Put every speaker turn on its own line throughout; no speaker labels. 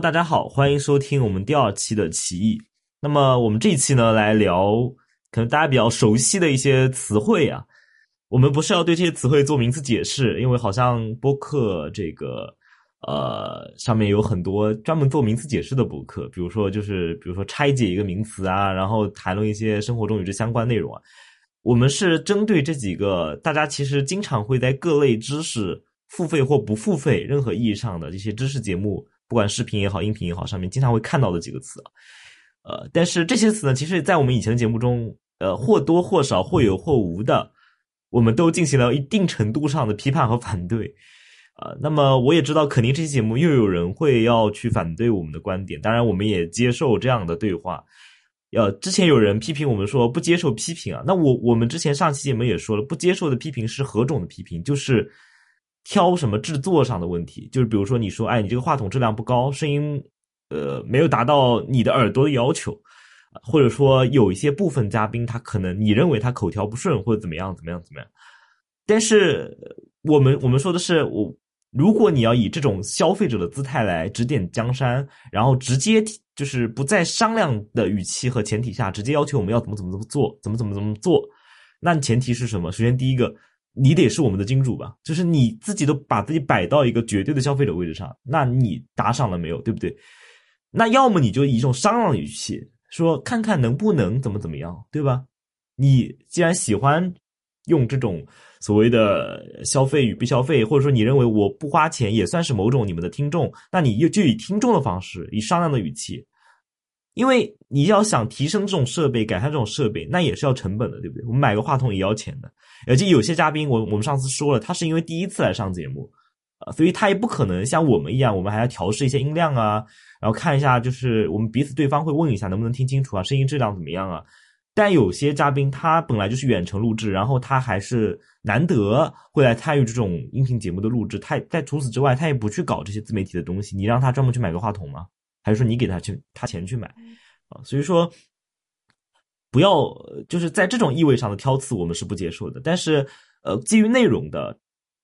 大家好，欢迎收听我们第二期的奇异。那么我们这一期呢，来聊可能大家比较熟悉的一些词汇啊。我们不是要对这些词汇做名词解释，因为好像播客这个呃上面有很多专门做名词解释的播客，比如说就是比如说拆解一个名词啊，然后谈论一些生活中与之相关内容啊。我们是针对这几个大家其实经常会在各类知识付费或不付费任何意义上的这些知识节目。不管视频也好，音频也好，上面经常会看到的几个词，呃，但是这些词呢，其实，在我们以前的节目中，呃，或多或少、或有或无的，我们都进行了一定程度上的批判和反对，啊，那么我也知道，肯定这期节目又有人会要去反对我们的观点，当然，我们也接受这样的对话。呃，之前有人批评我们说不接受批评啊，那我我们之前上期节目也说了，不接受的批评是何种的批评？就是。挑什么制作上的问题，就是比如说你说，哎，你这个话筒质量不高，声音，呃，没有达到你的耳朵的要求，或者说有一些部分嘉宾他可能你认为他口条不顺或者怎么样怎么样怎么样，但是我们我们说的是，我如果你要以这种消费者的姿态来指点江山，然后直接就是不在商量的语气和前提下直接要求我们要怎么怎么怎么做，怎么怎么怎么做，那前提是什么？首先第一个。你得是我们的金主吧？就是你自己都把自己摆到一个绝对的消费者位置上，那你打赏了没有？对不对？那要么你就以一种商量的语气说，看看能不能怎么怎么样，对吧？你既然喜欢用这种所谓的消费与被消费，或者说你认为我不花钱也算是某种你们的听众，那你又就以听众的方式，以商量的语气。因为你要想提升这种设备，改善这种设备，那也是要成本的，对不对？我们买个话筒也要钱的。而且有些嘉宾，我我们上次说了，他是因为第一次来上节目，啊，所以他也不可能像我们一样，我们还要调试一些音量啊，然后看一下，就是我们彼此对方会问一下能不能听清楚啊，声音质量怎么样啊。但有些嘉宾他本来就是远程录制，然后他还是难得会来参与这种音频节目的录制，他在除此之外，他也不去搞这些自媒体的东西，你让他专门去买个话筒吗？还是说你给他去他钱去买啊？所以说不要就是在这种意味上的挑刺，我们是不接受的。但是呃，基于内容的，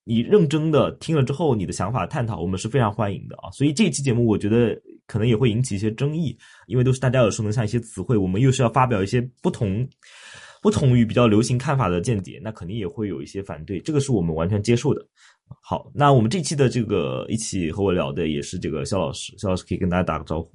你认真的听了之后，你的想法探讨，我们是非常欢迎的啊。所以这一期节目我觉得可能也会引起一些争议，因为都是大家耳熟能详一些词汇，我们又是要发表一些不同不同于比较流行看法的见解，那肯定也会有一些反对，这个是我们完全接受的。好，那我们这期的这个一起和我聊的也是这个肖老师，肖老师可以跟大家打个招呼。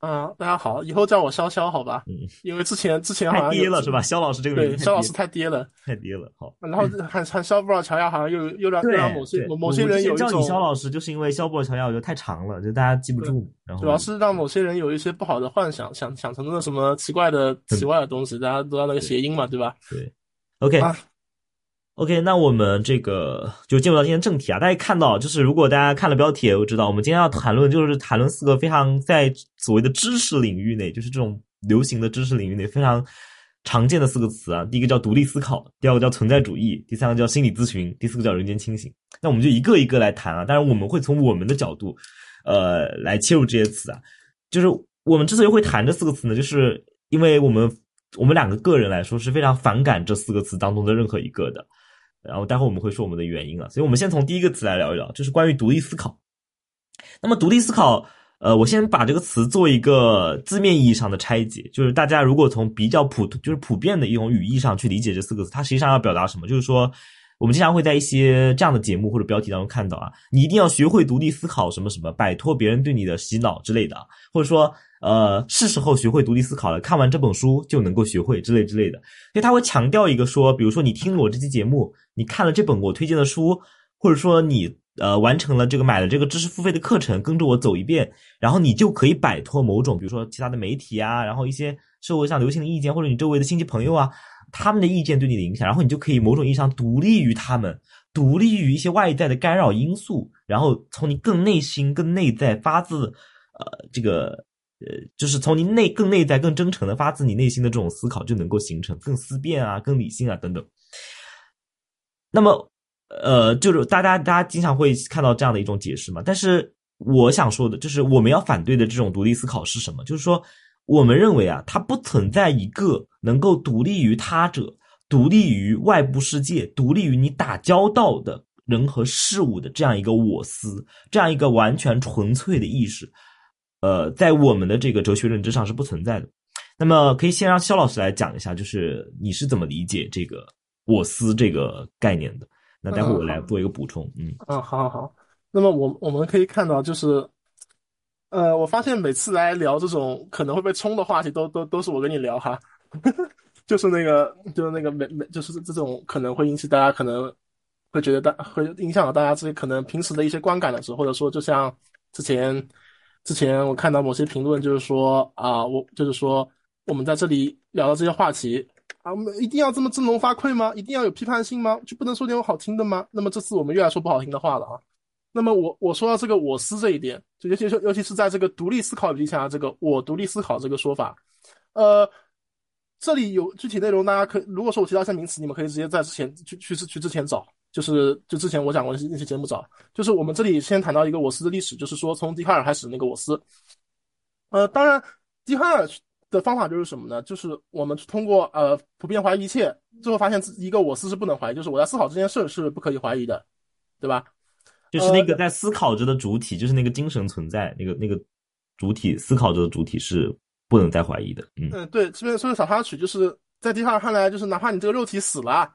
啊，大家好，以后叫我潇潇好吧？嗯，因为之前之前好像
太跌了是吧？肖老师这个
对，肖老师太跌了，
太跌了。好，
然后喊喊肖布尔乔亚，好像又又让又让某些某些人有一种
叫你肖老师，就是因为肖布尔乔亚我觉得太长了，就大家记不住。然后
主要是让某些人有一些不好的幻想，想想成那什么奇怪的奇怪的东西，大家都要那个谐音嘛，对吧？
对，OK。OK，那我们这个就进入到今天正题啊。大家看到，就是如果大家看了标题，我知道我们今天要谈论就是谈论四个非常在所谓的知识领域内，就是这种流行的知识领域内非常常见的四个词啊。第一个叫独立思考，第二个叫存在主义，第三个叫心理咨询，第四个叫人间清醒。那我们就一个一个来谈啊。当然，我们会从我们的角度，呃，来切入这些词啊。就是我们之所以会谈这四个词呢，就是因为我们我们两个个人来说是非常反感这四个词当中的任何一个的。然后待会我们会说我们的原因啊，所以我们先从第一个词来聊一聊，就是关于独立思考。那么独立思考，呃，我先把这个词做一个字面意义上的拆解，就是大家如果从比较普，就是普遍的一种语义上去理解这四个字，它实际上要表达什么？就是说，我们经常会在一些这样的节目或者标题当中看到啊，你一定要学会独立思考，什么什么，摆脱别人对你的洗脑之类的，或者说。呃，是时候学会独立思考了。看完这本书就能够学会之类之类的，所以他会强调一个说，比如说你听了我这期节目，你看了这本我推荐的书，或者说你呃完成了这个买了这个知识付费的课程，跟着我走一遍，然后你就可以摆脱某种，比如说其他的媒体啊，然后一些社会上流行的意见，或者你周围的亲戚朋友啊，他们的意见对你的影响，然后你就可以某种意义上独立于他们，独立于一些外在的干扰因素，然后从你更内心、更内在发自呃这个。呃，就是从你内更内在、更真诚的发自你内心的这种思考，就能够形成更思辨啊、更理性啊等等。那么，呃，就是大家大家经常会看到这样的一种解释嘛。但是我想说的就是，我们要反对的这种独立思考是什么？就是说，我们认为啊，它不存在一个能够独立于他者、独立于外部世界、独立于你打交道的人和事物的这样一个我思，这样一个完全纯粹的意识。呃，在我们的这个哲学认知上是不存在的。那么，可以先让肖老师来讲一下，就是你是怎么理解这个“我思”这个概念的？那待会我来做一个补充。嗯
嗯，好好好。那么我我们可以看到，就是呃，我发现每次来聊这种可能会被冲的话题，都都都是我跟你聊哈，就是那个就是那个每每就是这种可能会引起大家可能会觉得大会影响到大家自己可能平时的一些观感的时候，或者说就像之前之前我看到某些评论，就是说啊，我就是说。我们在这里聊的这些话题啊，我们一定要这么振聋发聩吗？一定要有批判性吗？就不能说点好听的吗？那么这次我们又来说不好听的话了啊。那么我我说到这个我思这一点，就尤其是尤其是在这个独立思考语境下，这个我独立思考这个说法，呃，这里有具体内容，大家可如果说我提到一些名词，你们可以直接在之前去去去之前找，就是就之前我讲过那些那些节目找，就是我们这里先谈到一个我思的历史，就是说从笛卡尔开始那个我思，呃，当然笛卡尔。的方法就是什么呢？就是我们通过呃普遍怀疑一切，最后发现一个我思是不能怀疑，就是我在思考这件事是不可以怀疑的，对吧？
就是那个在思考着的主体，就是那个精神存在，那个那个主体思考着的主体是不能再怀疑的。嗯
嗯，对，这边说的小插曲，就是在笛卡尔看来，就是哪怕你这个肉体死了，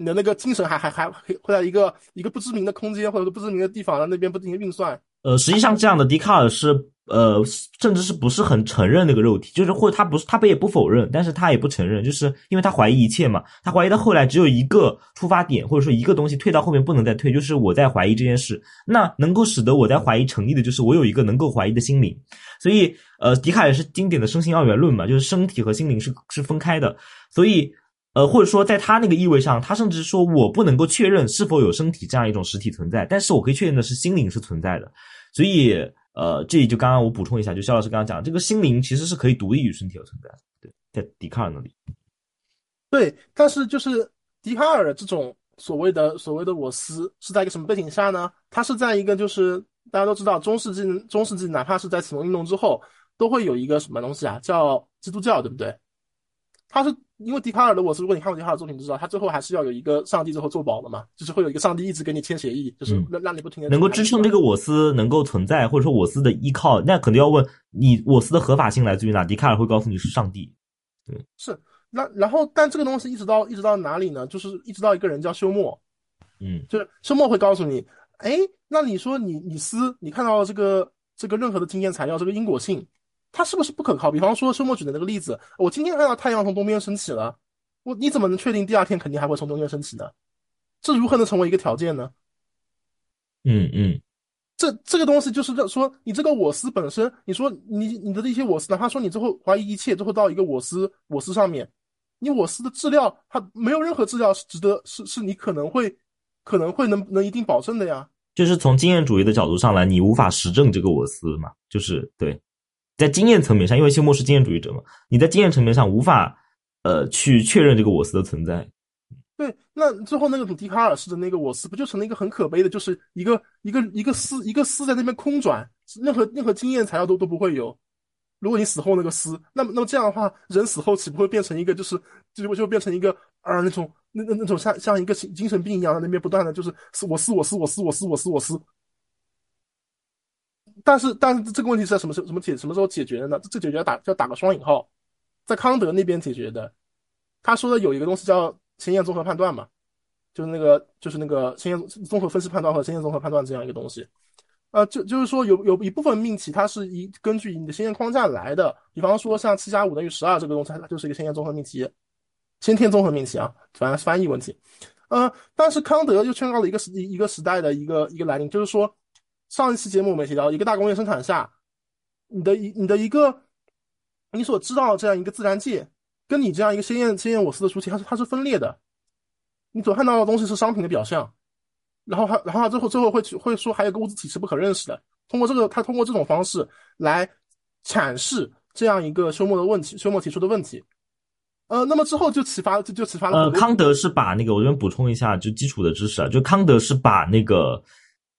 你的那个精神还还还会在一个一个不知名的空间或者说不知名的地方，在那边不进行运算。
呃，实际上这样的笛卡尔是。呃，甚至是不是很承认那个肉体，就是或者他不是他不也不否认，但是他也不承认，就是因为他怀疑一切嘛，他怀疑到后来只有一个出发点，或者说一个东西退到后面不能再退，就是我在怀疑这件事。那能够使得我在怀疑成立的，就是我有一个能够怀疑的心灵。所以，呃，笛卡尔是经典的身心二元论嘛，就是身体和心灵是是分开的。所以，呃，或者说在他那个意味上，他甚至说我不能够确认是否有身体这样一种实体存在，但是我可以确认的是心灵是存在的。所以。呃，这里就刚刚我补充一下，就肖老师刚刚讲，这个心灵其实是可以独立于身体而存在，对，在笛卡尔那里。
对，但是就是笛卡尔这种所谓的所谓的我思是在一个什么背景下呢？他是在一个就是大家都知道中世纪中世纪哪怕是在启蒙运动之后，都会有一个什么东西啊，叫基督教，对不对？他是。因为笛卡尔的我是，如果你看过笛卡尔作品，就知道他最后还是要有一个上帝最后做保的嘛，就是会有一个上帝一直给你签协议，就是让让你不停的
能够支撑这个我思能够存在，或者说我思的依靠，那肯定要问你我思的合法性来自于哪？笛卡尔会告诉你是上帝，对，
是那然后但这个东西一直到一直到哪里呢？就是一直到一个人叫休谟，
嗯，
就是休谟会告诉你，哎，那你说你你思你看到这个这个任何的经验材料这个因果性。它是不是不可靠？比方说，周末举的那个例子，我今天看到太阳从东边升起了，我你怎么能确定第二天肯定还会从东边升起呢？这如何能成为一个条件呢？
嗯嗯，
这这个东西就是说，你这个我思本身，你说你你的这些我思，哪怕说你最后怀疑一切，最后到一个我思我思上面，你我思的质料，它没有任何质料是值得是是你可能会可能会能能一定保证的呀。
就是从经验主义的角度上来，你无法实证这个我思嘛？就是对。在经验层面上，因为休谟是经验主义者嘛，你在经验层面上无法，呃，去确认这个我思的存在。
对，那最后那个笛卡尔式的那个我思，不就成了一个很可悲的，就是一个一个一个思一个思在那边空转，任何任何经验材料都都不会有。如果你死后那个思，那么那么这样的话，人死后岂不会变成一个就是就就变成一个啊那种那那那种像像一个精精神病一样，在那边不断的就是我思我思我思我思我思我思。但是，但是这个问题是在什么时候什么解什么时候解决的呢？这解决要打要打个双引号，在康德那边解决的。他说的有一个东西叫先验综合判断嘛，就是那个就是那个先验综合分析判断和先验综合判断这样一个东西。呃，就就是说有有一部分命题它是一根据你的先验框架来的，比方说像七加五等于十二这个东西，它就是一个先验综合命题，先天综合命题啊，反正翻译问题。呃，但是康德又宣告了一个时一个时代的一个一个来临，就是说。上一期节目我们提到，一个大工业生产下，你的一你的一个你所知道的这样一个自然界，跟你这样一个先验先验我思的主体，它是它是分裂的。你所看到的东西是商品的表象，然后它然后最后最后会会说还有个物质体是不可认识的。通过这个，他通过这种方式来阐释这样一个休谟的问题，休谟提出的问题。呃，那么之后就启发就就启发了。
呃，康德是把那个我这边补充一下，就基础的知识啊，就康德是把那个。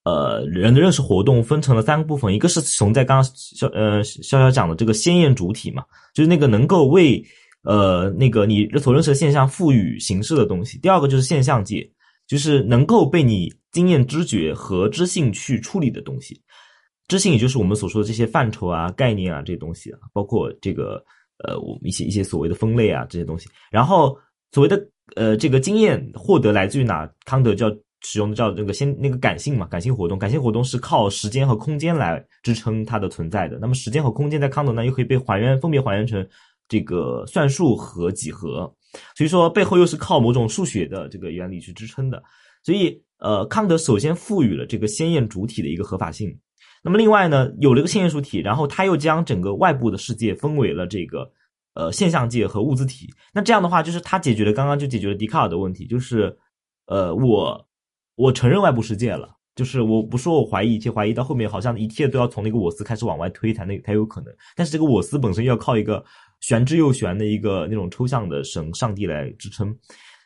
呃，人的认识活动分成了三个部分，一个是从在刚刚肖呃肖肖讲的这个先验主体嘛，就是那个能够为呃那个你所认识的现象赋予形式的东西；第二个就是现象界，就是能够被你经验知觉和知性去处理的东西；知性也就是我们所说的这些范畴啊、概念啊这些东西啊，包括这个呃我们一些一些所谓的分类啊这些东西。然后所谓的呃这个经验获得来自于哪？康德叫使用的叫那个先那个感性嘛，感性活动，感性活动是靠时间和空间来支撑它的存在的。那么时间和空间在康德呢又可以被还原，分别还原成这个算术和几何。所以说背后又是靠某种数学的这个原理去支撑的。所以呃康德首先赋予了这个鲜艳主体的一个合法性。那么另外呢，有了个先验主体，然后他又将整个外部的世界分为了这个呃现象界和物自体。那这样的话，就是他解决了刚刚就解决了笛卡尔的问题，就是呃我我承认外部世界了，就是我不说我怀疑一切，怀疑到后面好像一切都要从那个我思开始往外推才那才有可能。但是这个我思本身要靠一个玄之又玄的一个那种抽象的神上帝来支撑。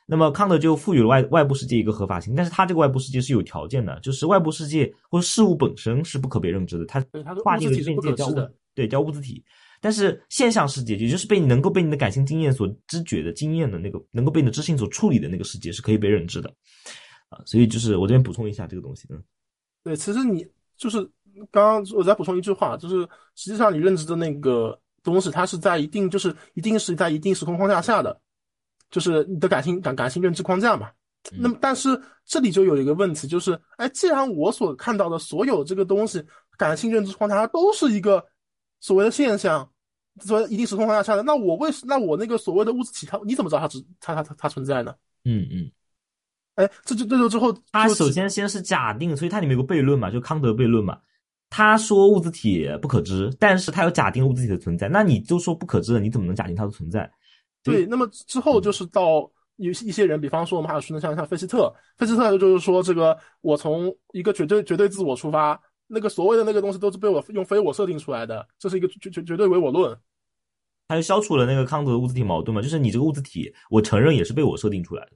那么康德就赋予了外外部世界一个合法性，但是他这个外部世界是有条件的，就是外部世界或者事物本身是不可被认知的，它划定的边界叫物，对，叫物自体。但是现象世界，也就是被你能够被你的感性经验所知觉的经验的那个，能够被你的知性所处理的那个世界是可以被认知的，啊，所以就是我这边补充一下这个东西，嗯，
对，其实你就是刚刚我再补充一句话，就是实际上你认知的那个东西，它是在一定就是一定是在一定时空框架下的。就是你的感性感感性认知框架嘛，那么但是这里就有一个问题，就是哎，既然我所看到的所有这个东西，感性认知框架它都是一个所谓的现象，所谓一定时空框架下的，那我为那我那个所谓的物质体，它你怎么知道它只它它它它存在呢？
嗯嗯，
哎，这就这就之后，
他首先先是假定，所以它里面有个悖论嘛，就康德悖论嘛，他说物质体不可知，但是他有假定物质体的存在，那你就说不可知的，你怎么能假定它的存在？
对，那么之后就是到有一些人，比方说我们还有说像像费希特，费希特就是说这个我从一个绝对绝对自我出发，那个所谓的那个东西都是被我用非我设定出来的，这是一个绝绝绝对唯我论，
他就消除了那个康德的物质体矛盾嘛，就是你这个物质体，我承认也是被我设定出来的，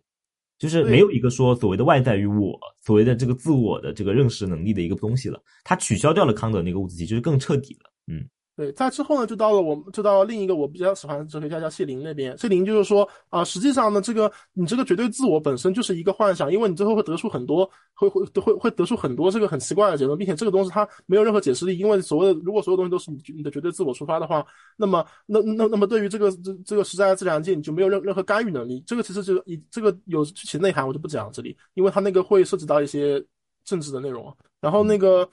就是没有一个说所谓的外在于我，所谓的这个自我的这个认识能力的一个东西了，它取消掉了康德那个物自体，就是更彻底了，嗯。
对，在之后呢，就到了我们，就到了另一个我比较喜欢的哲学家叫谢林那边。谢林就是说啊，实际上呢，这个你这个绝对自我本身就是一个幻想，因为你最后会得出很多，会会会会得出很多这个很奇怪的结论，并且这个东西它没有任何解释力，因为所谓的如果所有东西都是你你的绝对自我出发的话，那么那那那么对于这个这这个实在的自然界，你就没有任任何干预能力。这个其实就以这个有具体内涵，我就不讲这里，因为它那个会涉及到一些政治的内容。然后那个。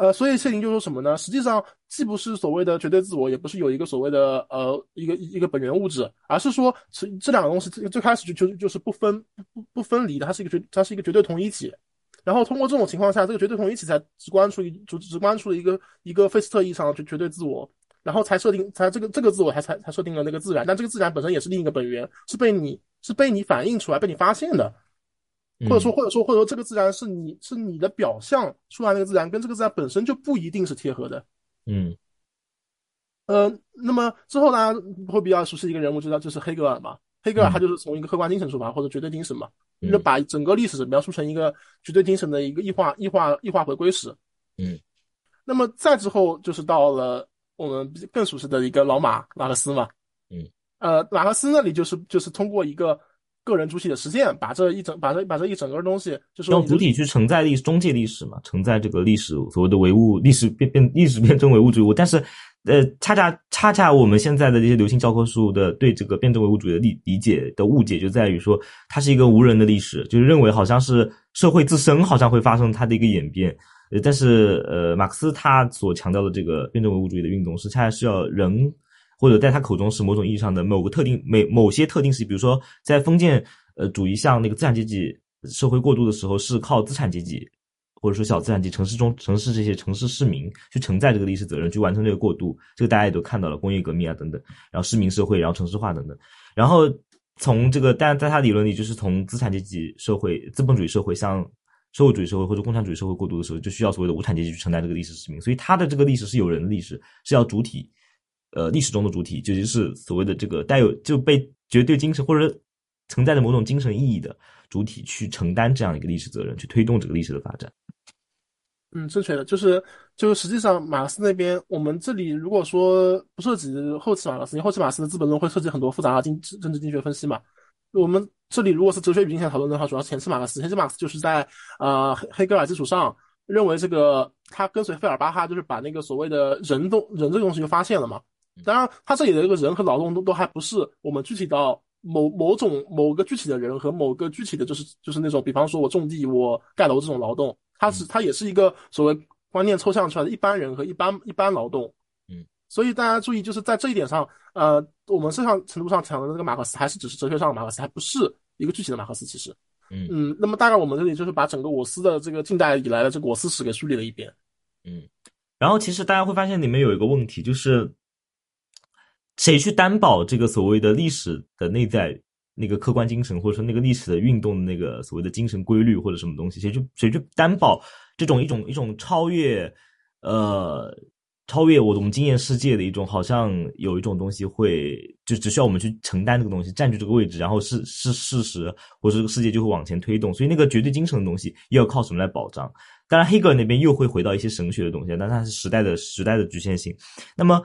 呃，所以谢林就说什么呢？实际上，既不是所谓的绝对自我，也不是有一个所谓的呃一个一个本源物质，而是说这这两个东西最开始就就就是不分不不分离的，它是一个绝它是一个绝对同一体。然后通过这种情况下，这个绝对同一体才直观出一直直观出了一个一个费斯特意义上的绝绝对自我，然后才设定才这个这个自我才才才设定了那个自然，但这个自然本身也是另一个本源，是被你是被你反映出来被你发现的。或者说，或者说，或者说，这个自然是你是你的表象出来那个自然，跟这个自然本身就不一定是贴合的。
嗯，
呃，那么之后大家会比较熟悉一个人物，知道就是黑格尔嘛？黑格尔他就是从一个客观精神出发，或者绝对精神嘛，就把整个历史描述成一个绝对精神的一个异化、异化、异化回归史。
嗯，
那么再之后就是到了我们更熟悉的一个老马马克思嘛。
嗯，
呃，马克思那里就是就是通过一个。个人主体的实践，把这一整把这把这一整个东西，就是
用主体去承载历史中介历史嘛，承载这个历史所谓的唯物历史变变历史变成唯物主义。但是，呃，恰恰恰恰我们现在的这些流行教科书的对这个辩证唯物主义的理理解的误解，就在于说它是一个无人的历史，就是认为好像是社会自身好像会发生它的一个演变。呃，但是呃，马克思他所强调的这个辩证唯物主义的运动是恰恰需要人。或者在他口中是某种意义上的某个特定、每某些特定时期，比如说在封建呃主义向那个资产阶级社会过渡的时候，是靠资产阶级或者说小资产阶级、城市中城市这些城市市民去承载这个历史责任，去完成这个过渡。这个大家也都看到了，工业革命啊等等，然后市民社会，然后城市化等等。然后从这个，但在他理论里，就是从资产阶级社会、资本主义社会向社会主义社会或者共产主义社会过渡的时候，就需要所谓的无产阶级去承担这个历史使命。所以他的这个历史是有人的历史，是要主体。呃，历史中的主体，究竟是所谓的这个带有就被绝对精神或者承载着某种精神意义的主体去承担这样一个历史责任，去推动这个历史的发展。
嗯，正确的，就是就是实际上马克思那边，我们这里如果说不涉及后期马克思，因为后期马克思的《资本论》会涉及很多复杂的经政治经济学分析嘛。我们这里如果是哲学语境下讨论的话，主要是前期马克思，前期马克思就是在呃黑黑格尔基础上。认为这个他跟随费尔巴哈，就是把那个所谓的人动人这个东西就发现了嘛。当然，他这里的这个人和劳动都都还不是我们具体到某某种某个具体的人和某个具体的就是就是那种，比方说我种地、我盖楼这种劳动，它是它也是一个所谓观念抽象出来的一般人和一般一般劳动。
嗯，
所以大家注意，就是在这一点上，呃，我们这上程度上讲的那个马克思还是只是哲学上的马克思，还不是一个具体的马克思，其实。
嗯
嗯，那么大概我们这里就是把整个我司的这个近代以来的这个我司史给梳理了一遍。
嗯，然后其实大家会发现里面有一个问题，就是谁去担保这个所谓的历史的内在那个客观精神，或者说那个历史的运动的那个所谓的精神规律或者什么东西，谁去谁去担保这种一种一种超越呃超越我我们经验世界的一种，好像有一种东西会就只需要我们去承担这个东西，占据这个位置，然后是是事实，或者这个世界就会往前推动。所以那个绝对精神的东西又要靠什么来保障？当然，黑格尔那边又会回到一些神学的东西，但它是时代的时代的局限性。那么，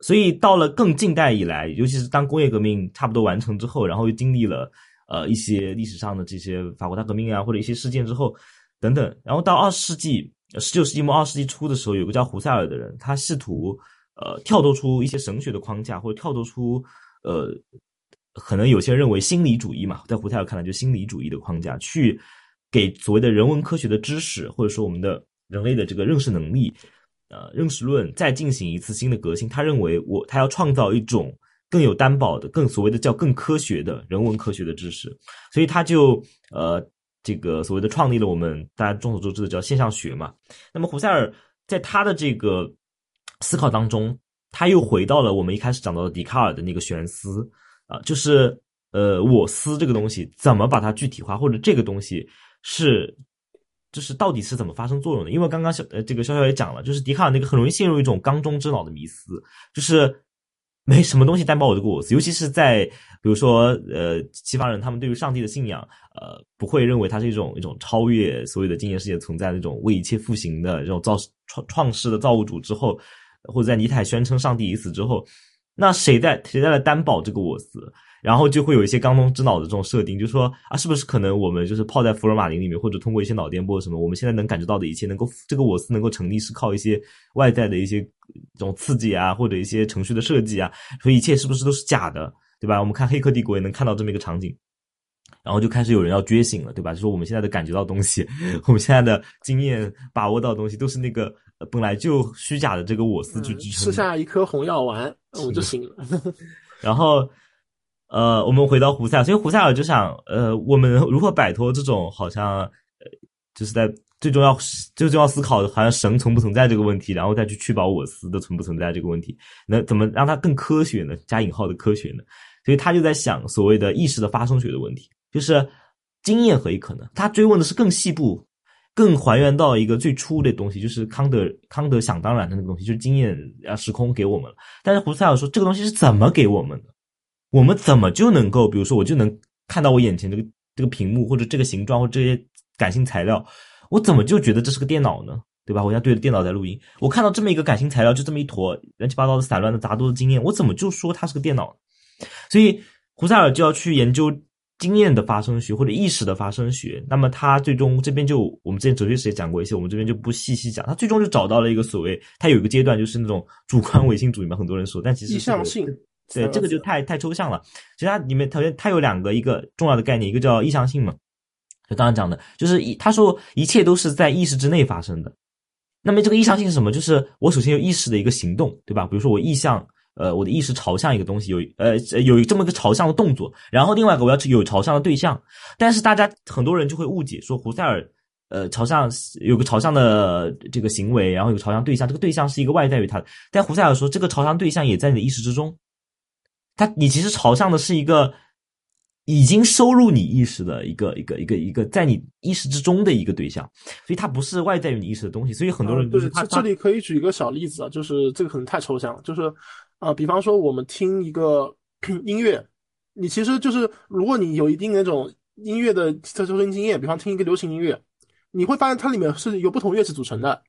所以到了更近代以来，尤其是当工业革命差不多完成之后，然后又经历了呃一些历史上的这些法国大革命啊，或者一些事件之后等等，然后到二十世纪。十九世纪末二十世纪初的时候，有个叫胡塞尔的人，他试图呃跳脱出一些神学的框架，或者跳脱出呃可能有些人认为心理主义嘛，在胡塞尔看来就心理主义的框架，去给所谓的人文科学的知识，或者说我们的人类的这个认识能力，呃认识论再进行一次新的革新。他认为我他要创造一种更有担保的、更所谓的叫更科学的人文科学的知识，所以他就呃。这个所谓的创立了我们大家众所周知的叫现象学嘛，那么胡塞尔在他的这个思考当中，他又回到了我们一开始讲到的笛卡尔的那个玄思啊，就是呃我思这个东西怎么把它具体化，或者这个东西是就是到底是怎么发生作用的？因为刚刚小呃这个潇潇也讲了，就是笛卡尔那个很容易陷入一种缸中之脑的迷思，就是。没什么东西担保我这个我思，尤其是在比如说呃西方人，他们对于上帝的信仰，呃不会认为它是一种一种超越所有的经验世界存在的这种为一切复兴的这种造创创世的造物主之后，或者在尼采宣称上帝已死之后，那谁在谁在来担保这个我思？然后就会有一些缸中之脑的这种设定，就是说啊，是不是可能我们就是泡在福尔马林里面，或者通过一些脑电波什么，我们现在能感觉到的一切，能够这个我思能够成立，是靠一些外在的一些这种刺激啊，或者一些程序的设计啊，所以一切是不是都是假的，对吧？我们看《黑客帝国》也能看到这么一个场景，然后就开始有人要觉醒了，对吧？就说我们现在的感觉到东西，我们现在的经验把握到的东西，都是那个本来就虚假的这个我思去支撑。
吃下一颗红药丸，我们就醒了。
然后。呃，我们回到胡塞尔，所以胡塞尔就想，呃，我们如何摆脱这种好像，呃，就是在最重要最重要思考，好像神存不存在这个问题，然后再去确保我思的存不存在这个问题，那怎么让它更科学呢？加引号的科学呢？所以他就在想所谓的意识的发生学的问题，就是经验何以可能？他追问的是更细部、更还原到一个最初的东西，就是康德康德想当然的那个东西，就是经验啊时空给我们了。但是胡塞尔说，这个东西是怎么给我们的？我们怎么就能够，比如说，我就能看到我眼前这个这个屏幕，或者这个形状，或这些感性材料，我怎么就觉得这是个电脑呢？对吧？我现在对着电脑在录音，我看到这么一个感性材料，就这么一坨乱七八糟的散乱的杂多的经验，我怎么就说它是个电脑？所以胡塞尔就要去研究经验的发生学或者意识的发生学。那么他最终这边就我们之前哲学史也讲过一些，我们这边就不细细讲。他最终就找到了一个所谓，他有一个阶段就是那种主观唯心主义嘛，很多人说，但其实
意向性。
对，这个就太太抽象了。其实它里面，它它有两个一个重要的概念，一个叫意向性嘛，就刚刚讲的，就是一他说一切都是在意识之内发生的。那么这个意向性是什么？就是我首先有意识的一个行动，对吧？比如说我意向，呃，我的意识朝向一个东西，有呃有这么一个朝向的动作。然后另外一个我要有朝向的对象。但是大家很多人就会误解说，胡塞尔呃朝向有个朝向的这个行为，然后有朝向对象，这个对象是一个外在于他的。但胡塞尔说，这个朝向对象也在你的意识之中。他，你其实朝向的是一个已经收入你意识的一个一个一个一个在你意识之中的一个对象，所以它不是外在于你意识的东西。所以很多人就是他
这里可以举一个小例子啊，就是这个可能太抽象了，就是啊，比方说我们听一个音乐，你其实就是如果你有一定那种音乐的特收听经验，比方听一个流行音乐，你会发现它里面是由不同乐器组成的，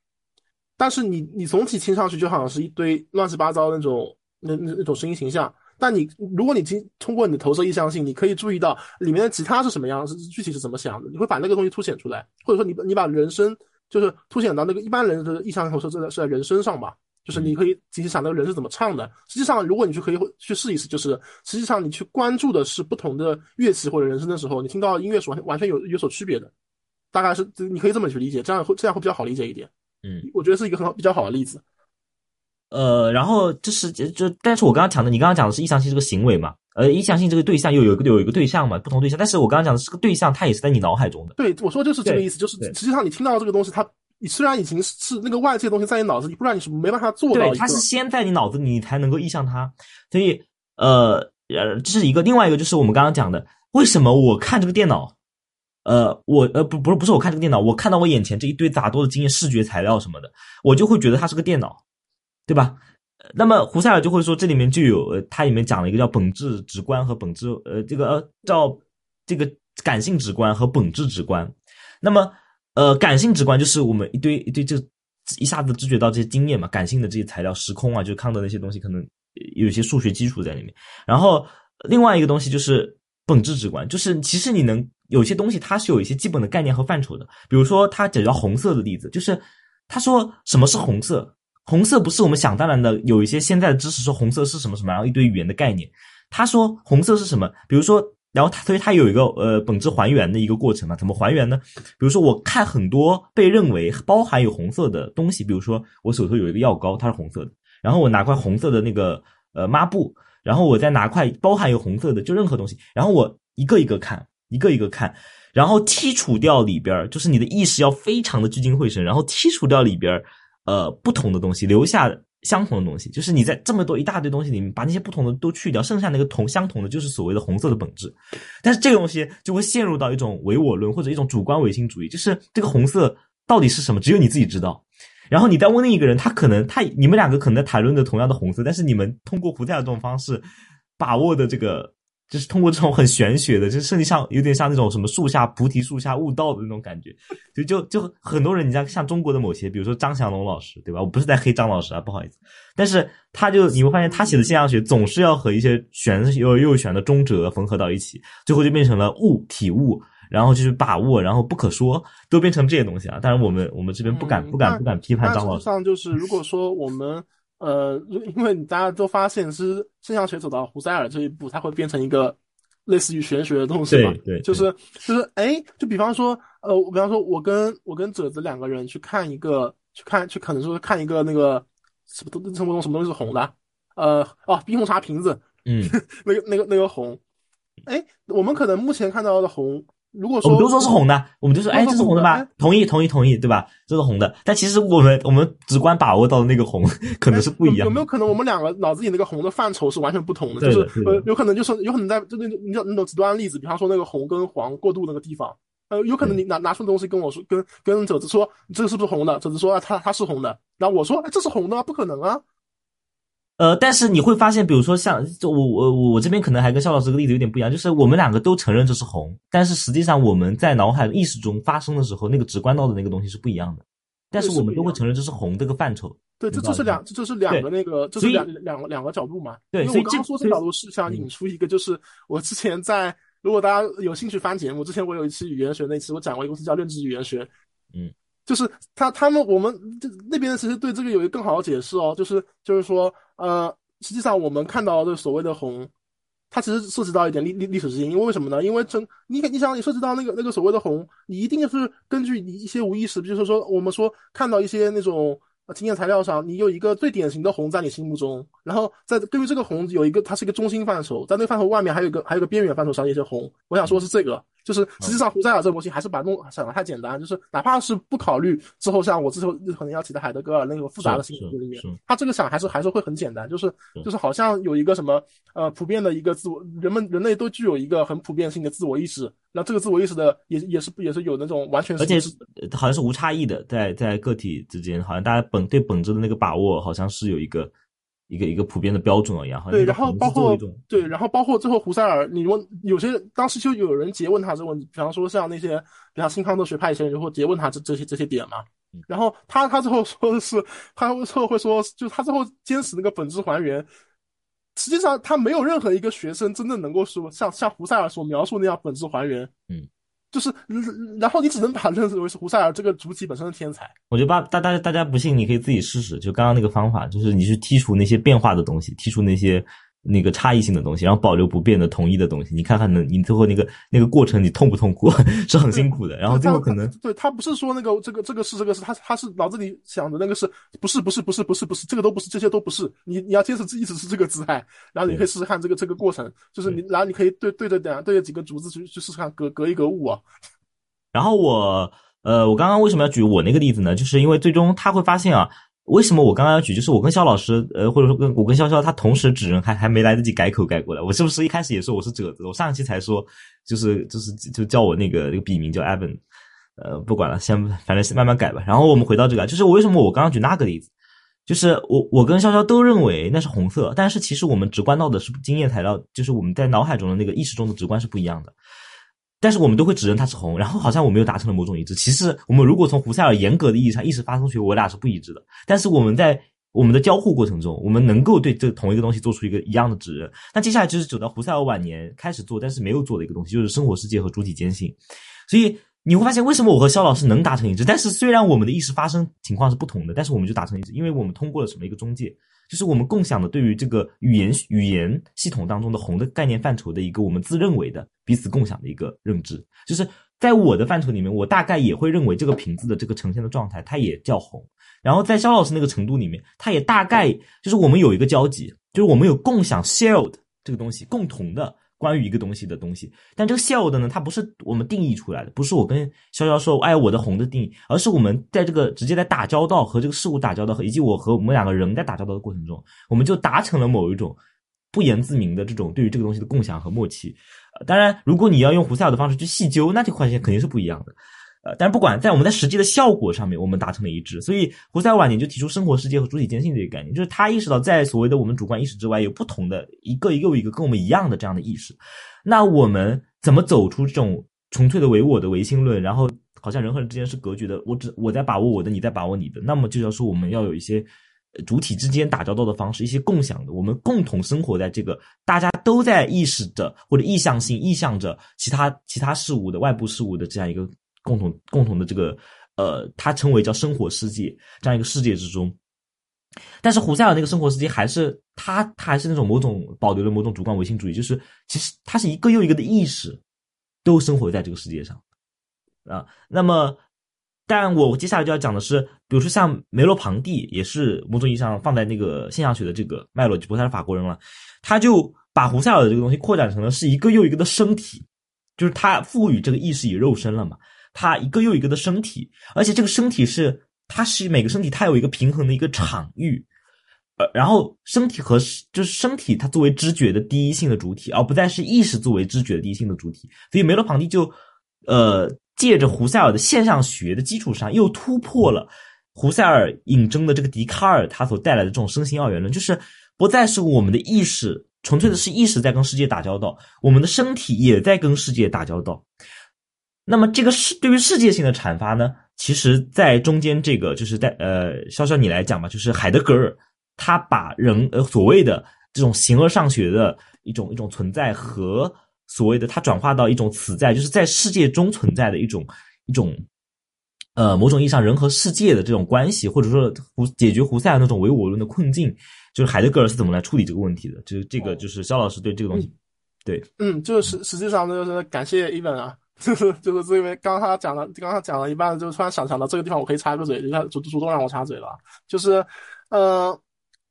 但是你你总体听上去就好像是一堆乱七八糟那种那那那种声音形象。但你，如果你经通过你的投射意向性，你可以注意到里面的吉他是什么样，是具体是怎么想的，你会把那个东西凸显出来，或者说你你把人声就是凸显到那个一般人的意象投射是在是在人身上吧，就是你可以仔细想那个人是怎么唱的。实际上，如果你去可以去试一试，就是实际上你去关注的是不同的乐器或者人声的时候，你听到音乐是完完全有有所区别的。大概是你可以这么去理解，这样会这样会比较好理解一点。
嗯，
我觉得是一个很好比较好的例子。
呃，然后就是就，但是我刚刚讲的，你刚刚讲的是意向性这个行为嘛？呃，意向性这个对象又有一个有一个对象嘛，不同对象。但是我刚刚讲的是个对象，它也是在你脑海中的。
对，我说就是这个意思，就是实际上你听到这个东西，它你虽然已经是那个外界的东西在你脑子里，不然你是没办法做到。
对，它是先在你脑子里，你才能够意向它。所以，呃，呃，这是一个。另外一个就是我们刚刚讲的，为什么我看这个电脑，呃，我呃不不是不是我看这个电脑，我看到我眼前这一堆杂多的经验、视觉材料什么的，我就会觉得它是个电脑，对吧？那么胡塞尔就会说，这里面就有，呃，它里面讲了一个叫本质直观和本质，呃，这个呃叫这个感性直观和本质直观。那么，呃，感性直观就是我们一堆一堆就一下子知觉到这些经验嘛，感性的这些材料、时空啊，就康德那些东西，可能有一些数学基础在里面。然后另外一个东西就是本质直观，就是其实你能有些东西它是有一些基本的概念和范畴的。比如说他讲到红色的例子，就是他说什么是红色。红色不是我们想当然的，有一些现在的知识说红色是什么什么，然后一堆语言的概念。他说红色是什么？比如说，然后他所以他有一个呃本质还原的一个过程嘛？怎么还原呢？比如说我看很多被认为包含有红色的东西，比如说我手头有一个药膏，它是红色的，然后我拿块红色的那个呃抹布，然后我再拿块包含有红色的就任何东西，然后我一个一个看，一个一个看，然后剔除掉里边就是你的意识要非常的聚精会神，然后剔除掉里边呃，不同的东西留下相同的东西，就是你在这么多一大堆东西里面把那些不同的都去掉，剩下那个同相同的就是所谓的红色的本质。但是这个东西就会陷入到一种唯我论或者一种主观唯心主义，就是这个红色到底是什么，只有你自己知道。然后你再问另一个人，他可能他你们两个可能在谈论的同样的红色，但是你们通过胡塞尔这种方式把握的这个。就是通过这种很玄学的，就甚至像有点像那种什么树下菩提树下悟道的那种感觉，就就就很多人，你像像中国的某些，比如说张祥龙老师，对吧？我不是在黑张老师啊，不好意思。但是他就你会发现，他写的现象学总是要和一些玄又又玄的中哲缝合到一起，最后就变成了悟体悟，然后就是把握，然后不可说，都变成这些东西啊。当然，我们我们这边不敢不敢不敢批判张老师。
上就是如果说我们。呃，因为 大家都发现是现象学走到胡塞尔这一步，它会变成一个类似于玄学的东西嘛？
对，
就是就是，哎，就比方说，呃，我比方说，我跟我跟褶子两个人去看一个，去看，去可能说看一个那个什么东什么东什么东西是红的，呃，哦，冰红茶瓶子，
嗯，
那个那个那个红，哎，我们可能目前看到的红。如果说
我们都说是红的，我们就说哎，这是红的吧？同意，同意，同意，对吧？这是红的。但其实我们我们直观把握到的那个红可能是不一样。
有没有可能我们两个脑子里那个红的范畴是完全不同的？就是呃，有可能就是有可能在就那种你那种极端例子，比方说那个红跟黄过渡那个地方，呃，有可能你拿拿出东西跟我说，跟跟褶子说这个是不是红的？褶子说啊它它是红的，然后我说哎这是红的，不可能啊。
呃，但是你会发现，比如说像就我我我我这边可能还跟肖老师这个例子有点不一样，就是我们两个都承认这是红，但是实际上我们在脑海意识中发生的时候，那个直观到的那个东西是不一样的。但是我们都会承认这是红这个范畴。
对，这这是两这就是两个那个，这是两两两个角度嘛。
对，所以
我刚刚说这角度是想引出一个，就是我之前在如果大家有兴趣翻节目，之前我有一期语言学那期，我讲过一个东西叫认知语言学。
嗯，
就是他他们我们这那边其实对这个有一个更好的解释哦，就是就是说。呃，实际上我们看到的所谓的红，它其实涉及到一点历历历史之因，因为为什么呢？因为真你你想你涉及到那个那个所谓的红，你一定是根据你一些无意识，比如说我们说看到一些那种。经验材料上，你有一个最典型的红在你心目中，然后在对于这个红有一个，它是一个中心范畴，在那个范畴外面还有一个还有个边缘范畴上一些红。我想说的是这个，就是实际上胡塞尔这个模型还是把弄想的太简单，就是哪怕是不考虑之后像我之后可能要提的海德格尔那个复杂的心理里面，他这个想还是还是会很简单，就是就是好像有一个什么呃普遍的一个自我，人们人类都具有一个很普遍性的自我意识。那这个自我意识的也也是也是有那种完全，
而且是好像是无差异的，在在个体之间，好像大家本对本质的那个把握，好像是有一个一个一个普遍的标准一样。
对，然后包括对，然后包括最后胡塞尔，你问有些当时就有人直接问他这个问题，比方说像那些比方新康德学派一些人，就会诘问他这这些这些点嘛。然后他他最后说的是，他最后会说，就他最后坚持那个本质还原。实际上，他没有任何一个学生真正能够说像像胡塞尔所描述那样本质还原。
嗯，
就是，然后你只能把认为是胡塞尔这个主体本身的天才。
我觉得大大大大家不信，你可以自己试试，就刚刚那个方法，就是你去剔除那些变化的东西，剔除那些。那个差异性的东西，然后保留不变的统一的东西，你看看能你最后那个那个过程你痛不痛苦？是很辛苦的。然后最后可能
对他不是说那个这个这个是这个是他他是脑子里想的那个是不是不是不是不是不是这个都不是这些都不是你你要坚持一直是这个姿态，然后你可以试试看这个这个过程，就是你然后你可以对对着点对着几个竹子去去试试看隔隔一隔物啊。
然后我呃我刚刚为什么要举我那个例子呢？就是因为最终他会发现啊。为什么我刚刚要举？就是我跟肖老师，呃，或者说跟我跟潇潇，他同时指认，还还没来得及改口改过来。我是不是一开始也说我是褶子？我上一期才说，就是就是就叫我那个那个笔名叫 Evan，呃，不管了，先反正先慢慢改吧。然后我们回到这个，就是我为什么我刚刚举那个例子？就是我我跟潇潇都认为那是红色，但是其实我们直观到的是经验材料，就是我们在脑海中的那个意识中的直观是不一样的。但是我们都会指认它是红，然后好像我们又达成了某种一致。其实我们如果从胡塞尔严格的意义上意识发生学，我俩是不一致的。但是我们在我们的交互过程中，我们能够对这同一个东西做出一个一样的指认。那接下来就是走到胡塞尔晚年开始做，但是没有做的一个东西，就是生活世界和主体坚信。所以你会发现，为什么我和肖老师能达成一致？但是虽然我们的意识发生情况是不同的，但是我们就达成一致，因为我们通过了什么一个中介。就是我们共享的对于这个语言语言系统当中的红的概念范畴的一个我们自认为的彼此共享的一个认知。就是在我的范畴里面，我大概也会认为这个瓶子的这个呈现的状态，它也叫红。然后在肖老师那个程度里面，它也大概就是我们有一个交集，就是我们有共享 shared 这个东西，共同的。关于一个东西的东西，但这个笑的呢，它不是我们定义出来的，不是我跟潇潇说，哎，我的红的定义，而是我们在这个直接在打交道和这个事物打交道，以及我和我们两个人在打交道的过程中，我们就达成了某一种不言自明的这种对于这个东西的共享和默契。当然，如果你要用胡塞尔的方式去细究，那这关系肯定是不一样的。呃，但是不管在我们在实际的效果上面，我们达成了一致。所以胡塞尔晚年就提出生活世界和主体坚信这个概念，就是他意识到在所谓的我们主观意识之外，有不同的一个又一个跟我们一样的这样的意识。那我们怎么走出这种纯粹的唯我的唯心论？然后好像人和人之间是隔绝的，我只我在把握我的，你在把握你的。那么就要说我们要有一些主体之间打交道的方式，一些共享的，我们共同生活在这个大家都在意识着或者意向性意向着其他其他事物的外部事物的这样一个。共同共同的这个，呃，他称为叫生活世界这样一个世界之中，但是胡塞尔那个生活世界还是他他还是那种某种保留了某种主观唯心主义，就是其实他是一个又一个的意识都生活在这个世界上啊。那么，但我接下来就要讲的是，比如说像梅洛庞蒂，也是某种意义上放在那个现象学的这个脉络，就不他是法国人了，他就把胡塞尔的这个东西扩展成了是一个又一个的身体，就是他赋予这个意识以肉身了嘛。它一个又一个的身体，而且这个身体是，它是每个身体它有一个平衡的一个场域，呃，然后身体和就是身体它作为知觉的第一性的主体，而不再是意识作为知觉的第一性的主体，所以梅洛庞蒂就，呃，借着胡塞尔的现象学的基础上，又突破了胡塞尔引征的这个笛卡尔他所带来的这种身心二元论，就是不再是我们的意识纯粹的是意识在跟世界打交道，我们的身体也在跟世界打交道。那么这个世对于世界性的阐发呢，其实，在中间这个就是在呃，潇潇你来讲吧，就是海德格尔他把人呃所谓的这种形而上学的一种一种存在和所谓的他转化到一种此在，就是在世界中存在的一种一种呃某种意义上人和世界的这种关系，或者说胡解决胡塞尔那种唯我论的困境，就是海德格尔是怎么来处理这个问题的？就是这个就是肖老师对这个东西，对，
嗯，就是实际上就是感谢伊本啊。就是就是这边刚刚他讲了，刚刚讲了一半，就突然想想到这个地方，我可以插个嘴，就他主主动让我插嘴了。就是，呃，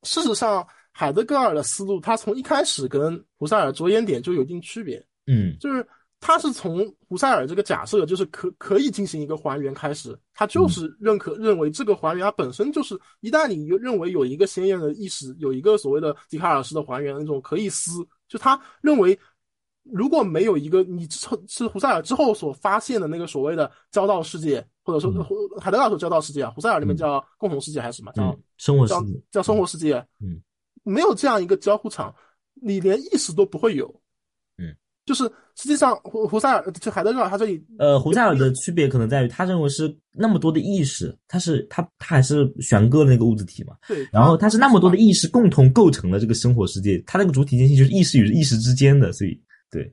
事实上，海德格尔的思路，他从一开始跟胡塞尔着眼点就有一定区别。
嗯，
就是他是从胡塞尔这个假设，就是可可以进行一个还原开始，他就是认可认为这个还原它本身就是，一旦你认为有一个鲜艳的意识，有一个所谓的笛卡尔式的还原那种可以思，就他认为。如果没有一个你之后是胡塞尔之后所发现的那个所谓的交道世界，或者说海德格尔说交道世界啊，胡塞尔里面叫共同世界还是什么？叫
生活世界，
叫生活世界。
嗯，
没有这样一个交互场，你连意识都不会有。
嗯，
就是实际上胡胡塞尔就海德格尔他这里，
呃，胡塞尔的区别可能在于他认为是那么多的意识，他是他他还是悬搁的那个物质体嘛？
对。
然后他是那么多的意识共同构成了这个生活世界，他那个主体间性就是意识与意识之间的，所以。对，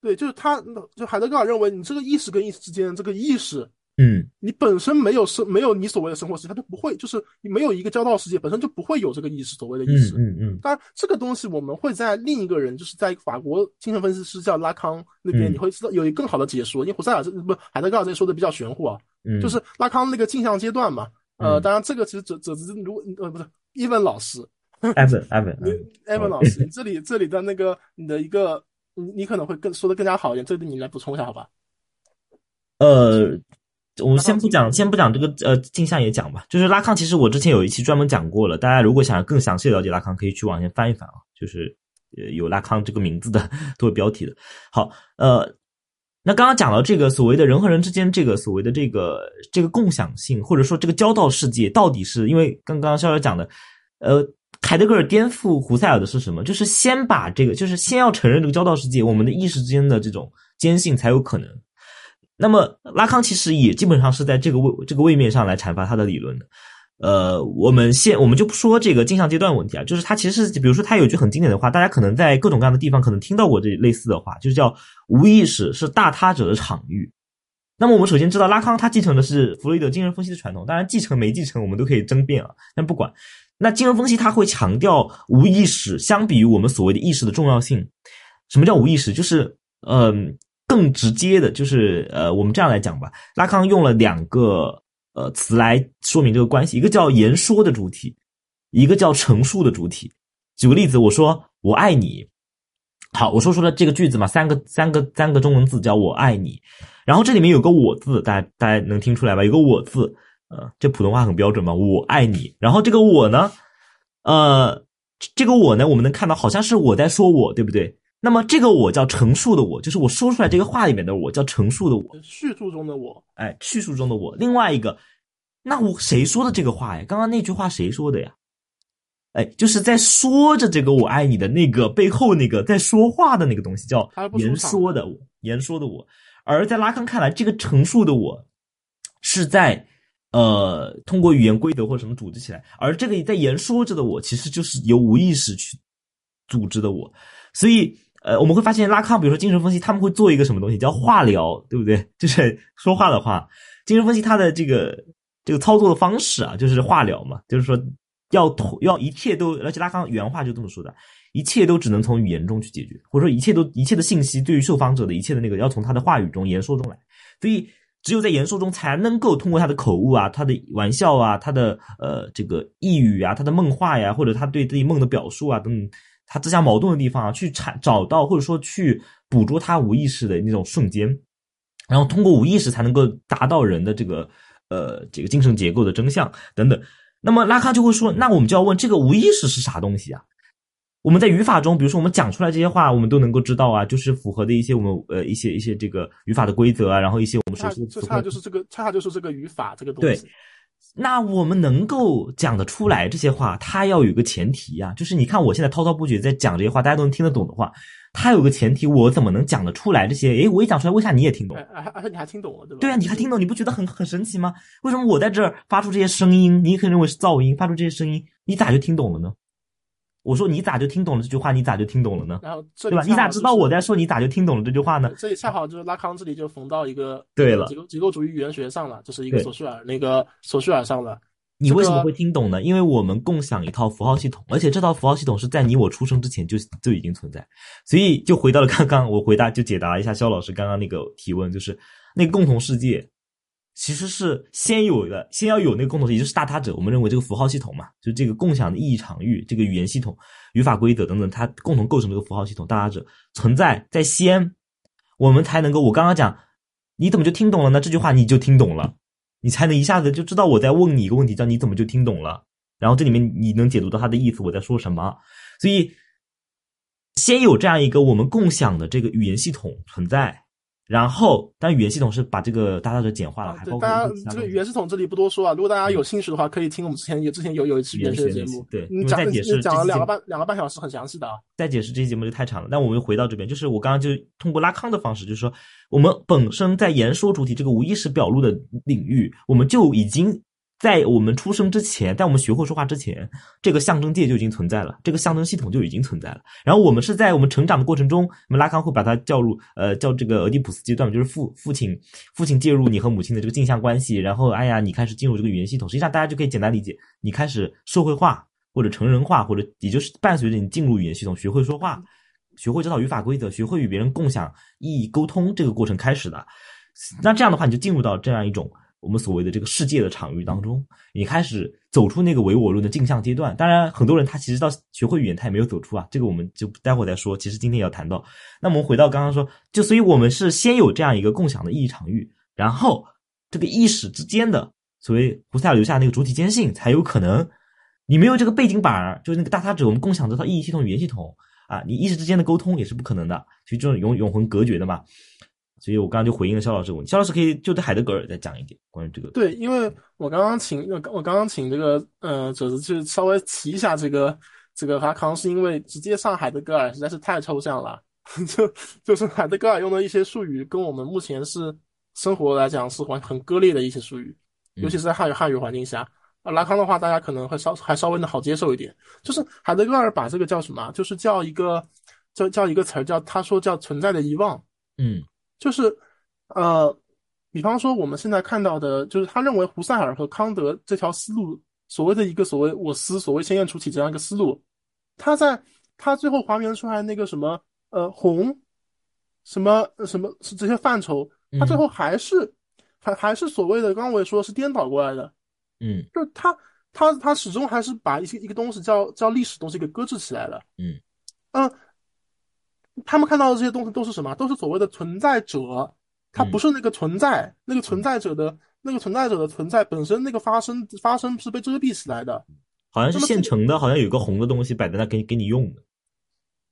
对，就是他，就海德格尔认为，你这个意识跟意识之间这个意识，
嗯
你本身没有生没有你所谓的生活世界，它就不会，就是你没有一个交道世界，本身就不会有这个意识，所谓的意
嗯
识。
嗯嗯
当然，这个东西我们会在另一个人，就是在法国精神分析师叫拉康那边，
嗯
你会知道有一个更好的解说。因为胡塞尔这不海德格尔这说的比较玄乎啊，
嗯，
就是拉康那个镜像阶段嘛。呃，
嗯
当然这个其实只只是如果呃不是伊文老师
，Evan Evan，
你
嗯
Evan 老师，你这里这里的那个你的一个，你你可能会更说的更加好一点，这里你来补充一下好吧？
呃，我们先不讲，先不讲这个呃镜像也讲吧。就是拉康，其实我之前有一期专门讲过了，大家如果想要更详细了解拉康，可以去往前翻一翻啊。就是呃有拉康这个名字的作为标题的。好，呃，那刚刚讲到这个所谓的人和人之间这个所谓的这个这个共享性，或者说这个交道世界，到底是因为刚刚肖肖讲的，呃。海德格尔颠覆胡塞尔的是什么？就是先把这个，就是先要承认这个交道世界，我们的意识之间的这种坚信才有可能。那么拉康其实也基本上是在这个位这个位面上来阐发他的理论的。呃，我们先我们就不说这个镜像阶段问题啊，就是他其实是，比如说他有句很经典的话，大家可能在各种各样的地方可能听到过这类似的话，就是叫无意识是大他者的场域。那么我们首先知道拉康他继承的是弗洛伊德精神分析的传统，当然继承没继承我们都可以争辩啊，但不管。那精神分析它会强调无意识相比于我们所谓的意识的重要性。什么叫无意识？就是嗯、更直接的，就是呃，我们这样来讲吧。拉康用了两个呃词来说明这个关系，一个叫言说的主体，一个叫陈述的主体。举个例子，我说我爱你。好，我说出了这个句子嘛，三个三个三个中文字叫我爱你，然后这里面有个我字，大家大家能听出来吧？有个我字。呃，这普通话很标准嘛，我爱你。然后这个我呢，呃，这个我呢，我们能看到好像是我在说我，对不对？那么这个我叫陈述的我，就是我说出来这个话里面的我叫陈述的我，
叙述中的我，
哎，叙述中的我。另外一个，那我谁说的这个话呀？刚刚那句话谁说的呀？哎，就是在说着这个我爱你的那个背后那个在说话的那个东西叫言说的我，言说的我。而在拉康看来，这个陈述的我是在。呃，通过语言规则或者什么组织起来，而这个在言说着的我，其实就是由无意识去组织的我。所以，呃，我们会发现拉康，比如说精神分析，他们会做一个什么东西叫化疗，对不对？就是说话的话，精神分析它的这个这个操作的方式啊，就是化疗嘛，就是说要要一切都，而且拉康原话就这么说的，一切都只能从语言中去解决，或者说一切都一切的信息对于受访者的一切的那个要从他的话语中言说中来，所以。只有在言说中才能够通过他的口误啊、他的玩笑啊、他的呃这个呓语啊、他的梦话呀，或者他对自己梦的表述啊等等，他自相矛盾的地方啊，去产找到或者说去捕捉他无意识的那种瞬间，然后通过无意识才能够达到人的这个呃这个精神结构的真相等等。那么拉康就会说，那我们就要问这个无意识是啥东西啊？我们在语法中，比如说我们讲出来这些话，我们都能够知道啊，就是符合的一些我们呃一些一些这个语法的规则啊，然后一些我们熟悉的
词汇，恰恰就是这个，恰恰就是这个语法这个东
西。对，那我们能够讲得出来这些话，它要有个前提啊，就是你看我现在滔滔不绝在讲这些话，大家都能听得懂的话，它有个前提，我怎么能讲得出来这些？诶，我一讲出来，为啥你也听懂？
而而且你还听懂了，对吧？
对啊，你还听懂，你不觉得很很神奇吗？为什么我在这儿发出这些声音，你可以认为是噪音，发出这些声音，你咋就听懂了呢？我说你咋就听懂了这句话？你咋就听懂了呢？
然后
对吧？你咋知道我在说你咋就听懂了这句话呢？
这里恰好就是拉康这里就缝到一个
对了
结构结构主义语言学上了，就是一个索绪尔那个索绪尔上了。
你为什么会听懂呢？因为我们共享一套符号系统，而且这套符号系统是在你我出生之前就就已经存在，所以就回到了刚刚我回答就解答一下肖老师刚刚那个提问，就是那个共同世界。其实是先有的，先要有那个共同，也就是大他者。我们认为这个符号系统嘛，就这个共享的意义场域、这个语言系统、语法规则等等，它共同构成这个符号系统。大他者存在在先，我们才能够。我刚刚讲，你怎么就听懂了呢？这句话你就听懂了，你才能一下子就知道我在问你一个问题，叫你怎么就听懂了。然后这里面你能解读到他的意思，我在说什么。所以，先有这样一个我们共享的这个语言系统存在。然后，但语言系统是把这个大大者简化了，还包括
大家这个语言系统这里不多说啊。如果大家有兴趣的话，可以听我们之前有之前有有一期语言学的节目，
对，
你讲
解释
讲了两个半两个半小时，很详细的啊。
再解释这期节目就太长了。那我们回到这边，就是我刚刚就通过拉康的方式，就是说我们本身在言说主体这个无意识表露的领域，我们就已经在我们出生之前，在我们学会说话之前，这个象征界就已经存在了，这个象征系统就已经存在了。然后我们是在我们成长的过程中，那么拉康会把它叫入呃叫这个俄狄浦斯阶段，就是父父亲父亲介入你和母亲的这个镜像关系，然后哎呀你开始进入这个语言系统，实际上大家就可以简单理解，你开始社会化或者成人化，或者也就是伴随着你进入语言系统，学会说话，学会这套语法规则，学会与别人共享意义沟通这个过程开始的。那这样的话，你就进入到这样一种。我们所谓的这个世界的场域当中，你开始走出那个唯我论的镜像阶段。当然，很多人他其实到学会语言，他也没有走出啊。这个我们就待会儿再说。其实今天也要谈到。那我们回到刚刚说，就所以我们是先有这样一个共享的意义场域，然后这个意识之间的所谓胡塞尔留下那个主体坚信，才有可能。你没有这个背景板儿，就是那个大他者，我们共享这套意义系统、语言系统啊，你意识之间的沟通也是不可能的，其实这种永永恒隔绝的嘛。所以我刚刚就回应了肖老师问题，肖老师可以就对海德格尔再讲一点关于这个。
对，因为我刚刚请我刚刚请这个呃者子去稍微提一下这个这个拉康，是因为直接上海德格尔实在是太抽象了，就就是海德格尔用的一些术语跟我们目前是生活来讲是完很割裂的一些术语，尤其是在汉语汉语环境下。而拉康的话，大家可能会稍还稍微的好接受一点，就是海德格尔把这个叫什么，就是叫一个叫叫一个词儿叫他说叫存在的遗忘，
嗯。
就是，呃，比方说我们现在看到的，就是他认为胡塞尔和康德这条思路，所谓的一个所谓我思，所谓先验主体这样一个思路，他在他最后还原出来那个什么，呃，红，什么什么是这些范畴，他最后还是还还是所谓的，刚刚我也说是颠倒过来的，
嗯，
就是他他他始终还是把一些一个东西叫叫历史东西给搁置起来了，
嗯，
嗯。他们看到的这些东西都是什么？都是所谓的存在者，它不是那个存在，那个存在者的那个存在者的存在本身，那个发生发生是被遮蔽起来的，
好像是现成的，好像有个红的东西摆在那给给你用的。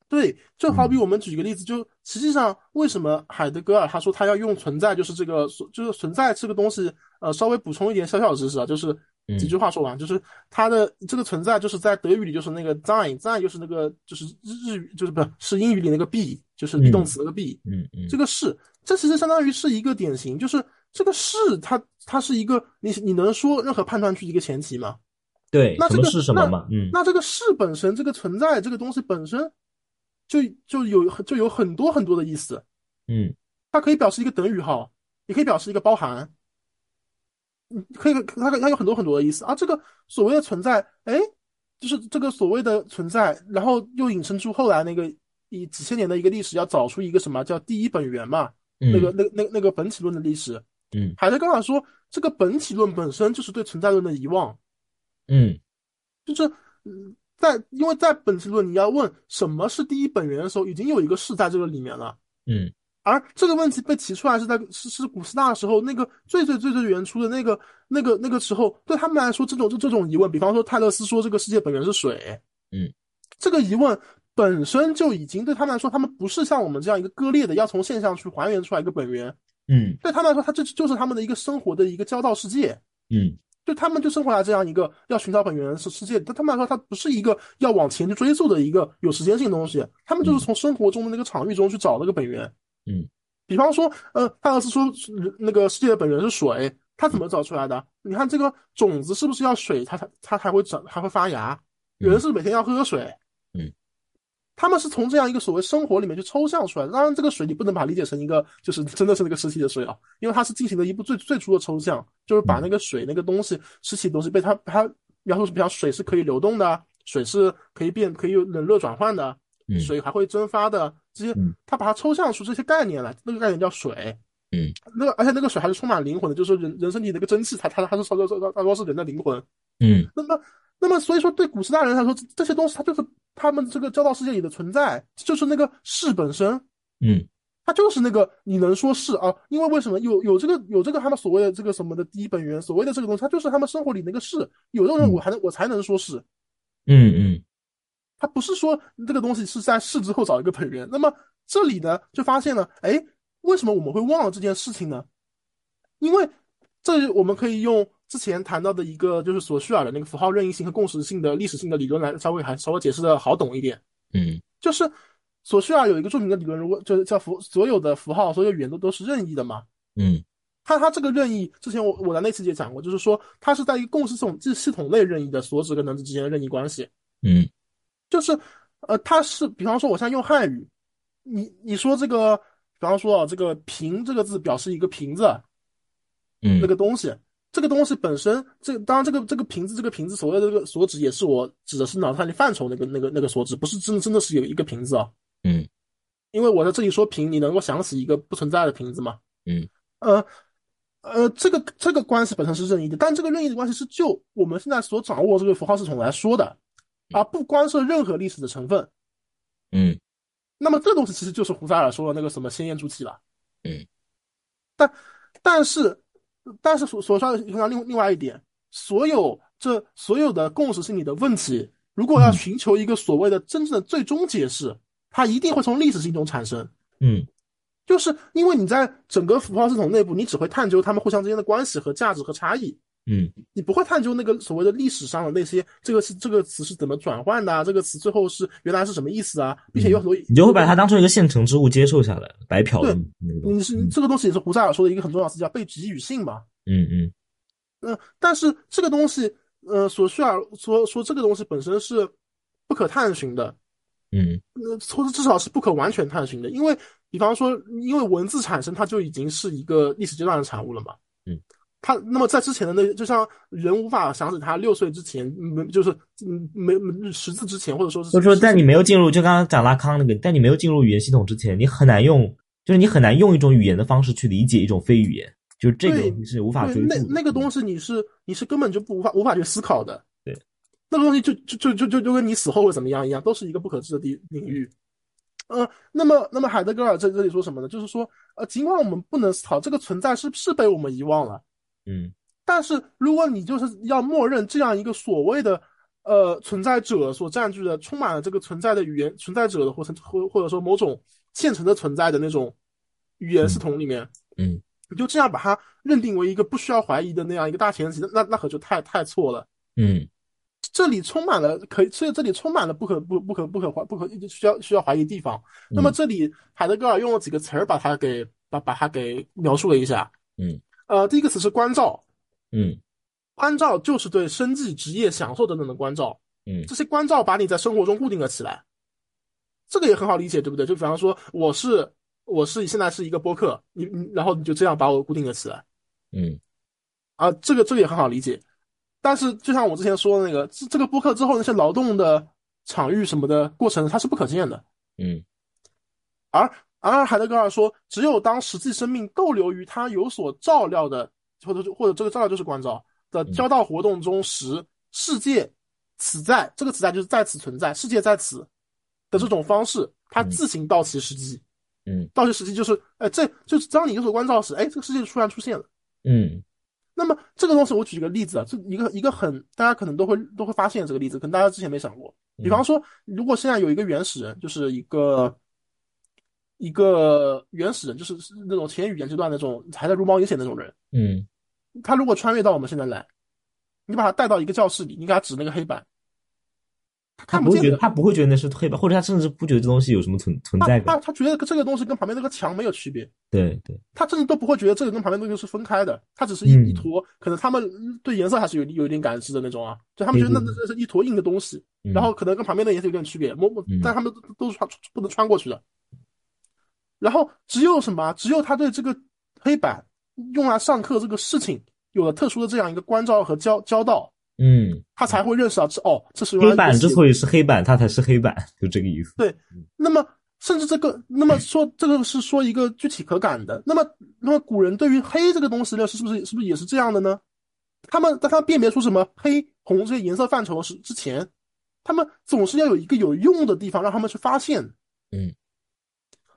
对，就好比我们举一个例子，就实际上为什么海德格尔他说他要用存在，就是这个，就是存在这个东西，呃，稍微补充一点小小知识啊，就是。几句话说完，就是它的这个存在，就是在德语里就是那个 sein，sein 就是那个就是日语就是不是是英语里那个 be，就是 be 动词那个 be，
嗯嗯，
这个是，这其实相当于是一个典型，就是这个是它它是一个你你能说任何判断句一个前提吗？
对，
那这个
是什么嘛？嗯，
那这个是本身这个存在这个东西本身就就有就有很多很多的意思，
嗯，
它可以表示一个等于号，也可以表示一个包含。嗯，可以，它它有很多很多的意思啊。这个所谓的存在，哎，就是这个所谓的存在，然后又引申出后来那个以几千年的一个历史，要找出一个什么叫第一本源嘛？那个那那那个本体论的历史。
嗯，
海德格尔说，这个本体论本身就是对存在论的遗忘。
嗯，
就是嗯，在因为在本体论你要问什么是第一本源的时候，已经有一个是在这个里面了。
嗯。
而这个问题被提出来是在是是古希腊的时候，那个最最最最原初的那个那个那个时候，对他们来说，这种就这种疑问，比方说泰勒斯说这个世界本源是水，
嗯，
这个疑问本身就已经对他们来说，他们不是像我们这样一个割裂的，要从现象去还原出来一个本源，
嗯，
对他们来说，他这就是他们的一个生活的一个交道世界，
嗯，
对他们就生活在这样一个要寻找本源是世界，对他们来说，它不是一个要往前去追溯的一个有时间性东西，他们就是从生活中的那个场域中去找那个本源，
嗯。
比方说，呃，泰勒斯说那个世界的本源是水，他怎么找出来的？你看这个种子是不是要水，它才它才会长，还会发芽？人是每天要喝水，
嗯，
他们是从这样一个所谓生活里面去抽象出来的。当然，这个水你不能把它理解成一个就是真的是那个实体的水啊，因为它是进行了一步最最初的抽象，就是把那个水那个东西实体的东西被它它描述是，比方水是可以流动的，水是可以变可以有冷热转换的，水还会蒸发的。这些，他把它抽象出这些概念来，那个概念叫水，
嗯，
那个而且那个水还是充满灵魂的，就是说人人身体那个真气，它它它是说说说他说是人的灵魂，
嗯，
那么那么所以说对古希腊人来说，这些东西它就是他们这个交道世界里的存在，就是那个事本身，
嗯，
它就是那个你能说是啊？因为为什么有有这个有这个他们所谓的这个什么的第一本源，所谓的这个东西，它就是他们生活里那个事，有的人我还能我才能说是，
嗯嗯。
他不是说这个东西是在事之后找一个本源，那么这里呢就发现了，哎，为什么我们会忘了这件事情呢？因为这我们可以用之前谈到的一个就是索绪尔的那个符号任意性和共识性的历史性的理论来稍微还稍微解释的好懂一点。
嗯，
就是索绪尔有一个著名的理论，如果就是叫符所有的符号所有语言都都是任意的嘛。
嗯，
它它这个任意，之前我我在那次也讲过，就是说它是在一个共识系统系统内任意的所指跟能指之间的任意关系。
嗯
就是呃，它是比方说我现在用汉语，你你说这个，比方说啊，这个瓶这个字表示一个瓶子
嗯
那个东西，这个东西本身，这当然这个这个瓶子这个瓶子所谓的这个所指也是我指的是脑袋里范畴那个那个那个所指，不是真真的是有一个瓶子啊。
嗯
因为我在这里说瓶，你能够想起一个不存在的瓶子吗？
嗯，
呃，呃，这个这个关系本身是任意的，但这个任意的关系是就我们现在所掌握这个符号系统来说的，而不干涉任何历史的成分。
嗯
那么这东西其实就是胡塞尔说的那个什么先验主体了。
嗯，
但但是但是所所说的另另外一点，所有这所有的共识性里的问题，如果要
嗯
寻求一个所谓的真正的最终解释，它一定会从历史性中产生。
嗯
就是因为你在整个符号系统内部，你只会探究他们互相之间的关系和价值和差异，
嗯。
你不会探究那个所谓的历史上的那些这个是这个词是怎么转换的啊，这个词最后是原来是什么意思啊，并且有很多
你就会把它当成一个现成之物接受下来，白嫖的
对。你是这个东西也是胡塞尔说的一个很重要的词叫被给予性嘛，
嗯嗯。
嗯、但是这个东西，呃，所需要说说这个东西本身是不可探寻的，
嗯。
呃，或者至少是不可完全探寻的，因为比方说，因为文字产生它就已经是一个历史阶段的产物了嘛。
嗯，
它那么在之前的那，就像人无法想起他六岁之前，嗯，就是嗯没没识字之前，或者说是
或者说在你没有进入，就刚刚讲拉康那个，在你没有进入语言系统之前，你很难用，就是你很难用一种语言的方式去理解一种非语言，就是这个你是无法
对
追溯。
那那个东西你是你是根本就不无法无法去思考的。
对，
那个东西就就就就就就跟你死后会怎么样一样，都是一个不可知的地领域。呃，那么那么海德格尔在这里说什么呢？就是说，呃，尽管我们不能思考这个存在是是被我们遗忘了，
嗯
但是如果你就是要默认这样一个所谓的呃存在者所占据的充满了这个存在的语言存在者的或者或或者说某种现成的存在的那种语言系统里面，
嗯
你就这样把它认定为一个不需要怀疑的那样一个大前提，那那可就太太错了。
嗯
这里充满了可以，所以这里充满了不可不不可不可怀不可需要需要怀疑的地方。那么这里海德格尔用了几个词儿把它给把把它给描述了一下。
嗯
呃，第一个词是关照，
嗯
关照就是对生计、职业、享受等等的关照。
嗯
这些关照把你在生活中固定了起来，这个也很好理解，对不对？就比方说，我是我是现在是一个播客，你你然后你就这样把我固定了起来
嗯
啊，这个这个也很好理解。但是就像我之前说的那个，这这个播客之后那些劳动的场域什么的过程，它是不可见的。
嗯
而而海德格尔说，只有当实际生命逗留于他有所照料的，或者或者这个照料就是关照的交道活动中时，世界此在这个此在就是在此存在，世界在此的这种方式，它自行到其实际。
嗯
到其实际就是，哎，这就是当你有所关照时，哎，这个世界就突然出现了。
嗯
那么这个东西，我举一个例子啊，这一个一个很大家可能都会都会发现这个例子，可能大家之前没想过。比方说，如果现在有一个原始人，就是一个一个原始人，就是那种前语言阶段那种还在茹毛饮血那种人，
嗯
他如果穿越到我们现在来，你把他带到一个教室里，你给他指那个黑板，他
他不会觉得。他不会觉得那是黑板，或者他甚至不觉得这东西有什么存存在感。
他他觉得这个东西跟旁边那个墙没有区别，
对对，
他甚至都不会觉得这个跟旁边东西是分开的，他只是一
嗯
一坨，可能他们对颜色还是有有一点感知的那种啊，就他们觉得那那是一坨硬的东西，
嗯
然后可能跟旁边的颜色有点区别，摸摸
嗯，
但他们都都是穿不能穿过去的。然后只有什么？只有他对这个黑板用来上课这个事情有了特殊的这样一个关照和交交道，
嗯，
他才会认识到这哦，这是
黑板之所以是黑板，它才是黑板，就这个意思。
对那么，甚至这个，那么说这个是说一个具体可感的。那么，那么古人对于黑这个东西呢，是不是是不是也是这样的呢？他们在他辨别出什么黑、红这些颜色范畴是之前，他们总是要有一个有用的地方让他们去发现。
嗯，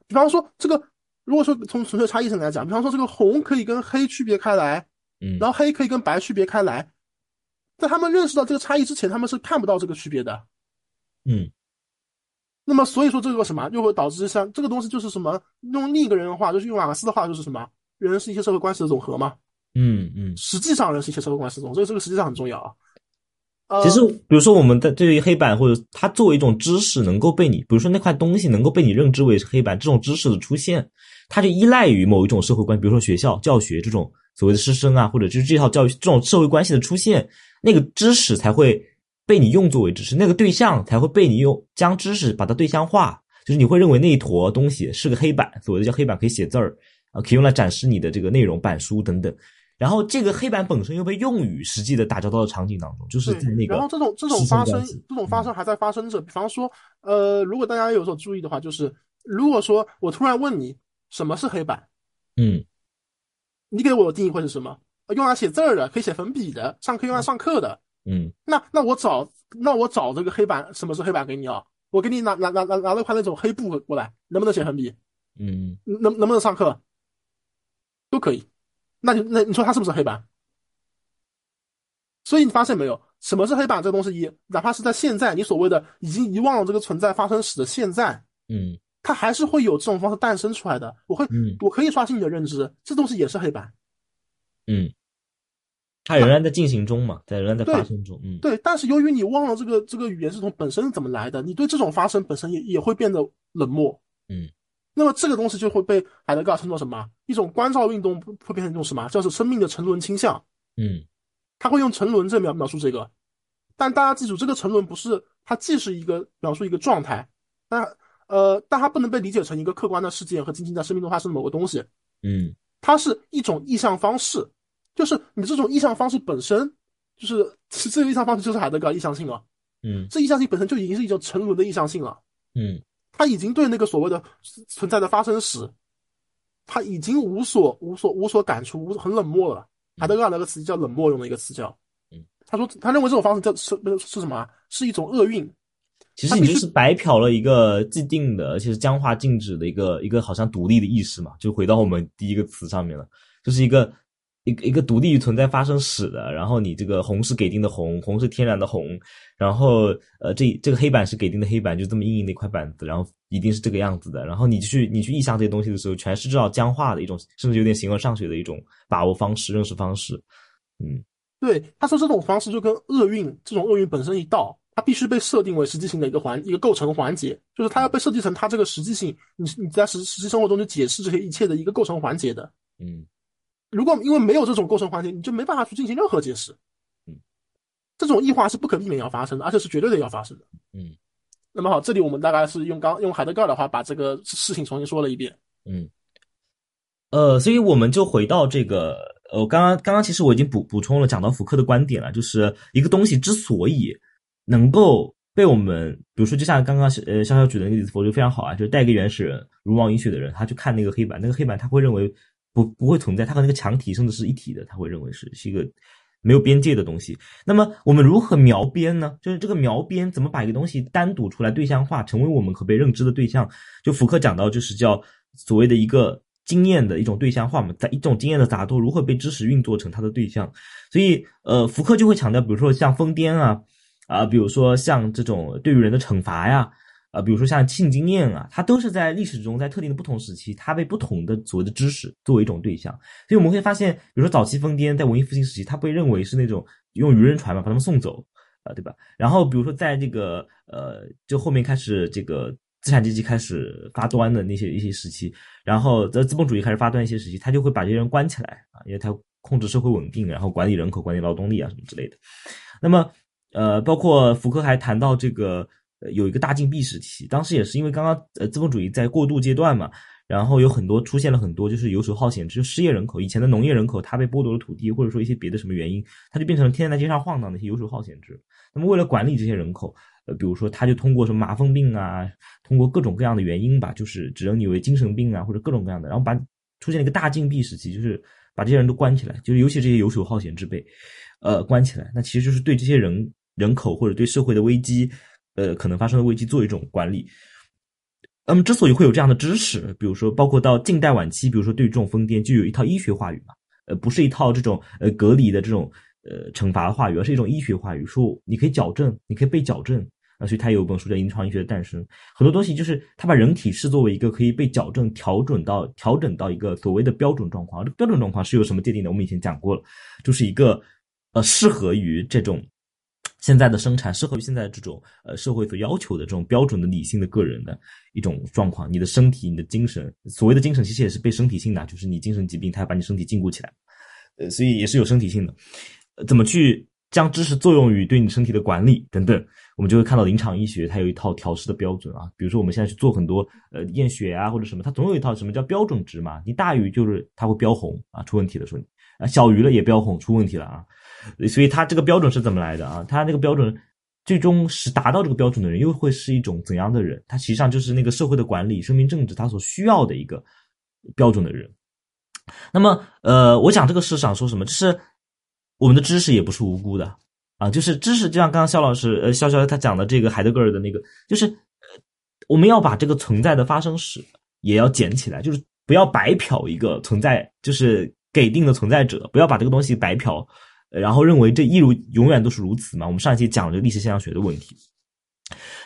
比方说这个，如果说从纯粹差异上来讲，比方说这个红可以跟黑区别开来，
嗯
然后黑可以跟白区别开来，在他们认识到这个差异之前，他们是看不到这个区别的。
嗯
那么所以说这个什么，又会导致像这个东西就是什么，用另一个人的话，就是用马克思的话，就是什么，人是一切社会关系的总和嘛。
嗯嗯。
实际上，人是一切社会关系的总和，这个这个实际上很重要啊。
其实，比如说我们的对于黑板，或者它作为一种知识，能够被你，比如说那块东西能够被你认知为是黑板，这种知识的出现，它就依赖于某一种社会关系，比如说学校教学这种所谓的师生啊，或者就是这套教育这种社会关系的出现，那个知识才会被你用作为知识，那个对象才会被你用将知识把它对象化，就是你会认为那一坨东西是个黑板，所谓的叫黑板可以写字儿啊，可以用来展示你的这个内容板书等等。然后这个黑板本身又被用于实际的打交道的场景当中，就是在那个。
然后这种这种发生，这种发生还在发生着。比方说，呃，如果大家有所注意的话，就是如果说我突然问你什么是黑板，
嗯，
你给我的定义会是什么？用来写字儿的，可以写粉笔的，上课用来上课的，
嗯。
那那我找那我找这个黑板，什么是黑板给你啊？我给你拿拿拿拿拿了一块那种黑布过来，能不能写粉笔？
嗯，
能能不能上课？都可以。那你那你说它是不是黑板？所以你发现没有，什么是黑板这个东西？一哪怕是在现在，你所谓的已经遗忘了这个存在发生史的现在，
嗯，
它还是会有这种方式诞生出来的。我会，
嗯，
我可以刷新你的认知，这东西也是黑板。
嗯，它仍然在进行中嘛，在仍然在发生中。嗯，
对。但是由于你忘了这个这个语言系统本身是怎么来的，你对这种发生本身也也会变得冷漠。
嗯。
那么这个东西就会被海德格尔称作什么？一种关照运动会变成一种什么？叫做生命的沉沦倾向。
嗯，
他会用沉沦这描描述这个，但大家记住，这个沉沦不是它既是一个描述一个状态，但呃，但它不能被理解成一个客观的事件和仅仅在生命中发生的某个东西。
嗯，
它是一种意向方式，就是你这种意向方式本身就是 这个意向方式就是海德格尔意向性了。
嗯，
这意向性本身就已经是一种沉沦的意向性了。
嗯。
他已经对那个所谓的存在的发生史，他已经无所无所无所感触，无很冷漠了。海德格尔那个词叫冷漠，用的一个词叫，
嗯，
他说他认为这种方式叫是是什么？是一种厄运。
其实你就是白嫖了一个既定的，而且是僵化静止的一个一个好像独立的意识嘛，就回到我们第一个词上面了，就是一个。一个一个独立于存在发生史的，然后你这个红是给定的红，红是天然的红，然后呃这这个黑板是给定的黑板，就这么硬硬的一块板子，然后一定是这个样子的，然后你去你去意象这些东西的时候，全是这种僵化的一种，甚至有点形而上学的一种把握方式、认识方式。嗯，
对，他说这种方式就跟厄运这种厄运本身一道，它必须被设定为实际性的一个环一个构成环节，就是它要被设计成它这个实际性，你你在实实际生活中就解释这些一切的一个构成环节的。
嗯。
如果因为没有这种构成环节，你就没办法去进行任何解释。
嗯，
这种异化是不可避免要发生的，而且是绝对的要发生的。
嗯，
那么好，这里我们大概是用刚用海德格尔的话把这个事情重新说了一遍。
嗯，呃，所以我们就回到这个，呃，刚刚刚刚其实我已经补补充了讲到福克的观点了，就是一个东西之所以能够被我们，比如说就像刚刚呃潇潇举的那个例子，我觉得非常好啊，就是带一个原始人如王饮血的人，他去看那个黑板，那个黑板他会认为。不不会存在，它和那个墙体甚至是一体的，他会认为是是一个没有边界的东西。那么我们如何描边呢？就是这个描边怎么把一个东西单独出来对象化，成为我们可被认知的对象？就福克讲到，就是叫所谓的一个经验的一种对象化嘛，在一种经验的杂多如何被知识运作成它的对象？所以呃，福克就会强调，比如说像疯癫啊啊，比如说像这种对于人的惩罚呀。啊比如说像性经验啊，它都是在历史中，在特定的不同时期，它被不同的所谓的知识作为一种对象。所以我们会发现，比如说早期疯癫在文艺复兴时期，它被认为是那种用渔人船嘛把他们送走，啊，对吧？然后比如说在这个呃，就后面开始这个资产阶级开始发端的那些一些时期，然后在资本主义开始发端一些时期，他就会把这些人关起来啊，因为他控制社会稳定，然后管理人口、管理劳动力啊什么之类的。那么呃，包括福柯还谈到这个。呃，有一个大禁闭时期，当时也是因为刚刚呃资本主义在过渡阶段嘛，然后有很多出现了很多就是游手好闲之失业人口，以前的农业人口他被剥夺了土地，或者说一些别的什么原因，他就变成了天天在街上晃荡的一些游手好闲之。那么为了管理这些人口，呃，比如说他就通过什么麻风病啊，通过各种各样的原因吧，就是指认你为精神病啊，或者各种各样的，然后把出现了一个大禁闭时期，就是把这些人都关起来，就是尤其这些游手好闲之辈，呃，关起来，那其实就是对这些人人口或者对社会的危机。呃，可能发生的危机做一种管理。那么，之所以会有这样的知识，比如说，包括到近代晚期，比如说对于这种疯癫，就有一套医学话语嘛，呃，不是一套这种呃隔离的这种呃惩罚的话语，而是一种医学话语，说你可以矫正，你可以被矫正啊。所以他有本书叫《临床医学的诞生》，很多东西就是他把人体视作为一个可以被矫正、调整到调整到一个所谓的标准状况。这标准状况是由什么界定的？我们以前讲过了，就是一个呃适合于这种。现在的生产适合于现在这种呃社会所要求的这种标准的理性的个人的一种状况。你的身体、你的精神，所谓的精神其实也是被身体性的，就是你精神疾病，它要把你身体禁锢起来，呃，所以也是有身体性的。怎么去将知识作用于对你身体的管理等等，我们就会看到临场医学它有一套调试的标准啊。比如说我们现在去做很多呃验血啊或者什么，它总有一套什么叫标准值嘛。你大于就是它会标红啊，出问题的时候啊，小于了也标红，出问题了啊。所以它这个标准是怎么来的啊？它那个标准最终是达到这个标准的人，又会是一种怎样的人？他实际上就是那个社会的管理、生命政治他所需要的一个标准的人。那么，呃，我讲这个是想说什么？就是我们的知识也不是无辜的啊，就是知识，就像刚刚肖老师，呃，肖肖他讲的这个海德格尔的那个，就是呃，我们要把这个存在的发生史也要捡起来，就是不要白嫖一个存在，就是给定的存在者，不要把这个东西白嫖。然后认为这一如永远都是如此嘛？我们上一期讲了这个历史现象学的问题。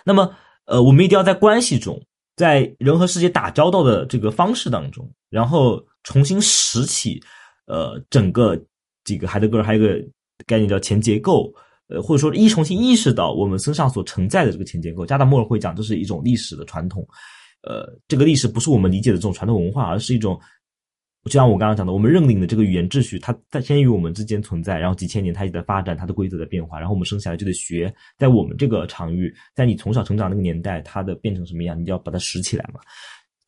那么，呃，我们一定要在关系中，在人和世界打交道的这个方式当中，然后重新拾起，呃，整个这个海德格尔还有一个概念叫前结构，呃，或者说一重新意识到我们身上所承载的这个前结构。加达莫尔会讲，这是一种历史的传统，呃，这个历史不是我们理解的这种传统文化，而是一种。就像我刚刚讲的，我们认领的这个语言秩序，它在先于我们之间存在，然后几千年它也在发展，它的规则在变化，然后我们生下来就得学，在我们这个场域，在你从小成长那个年代，它的变成什么样，你就要把它拾起来嘛。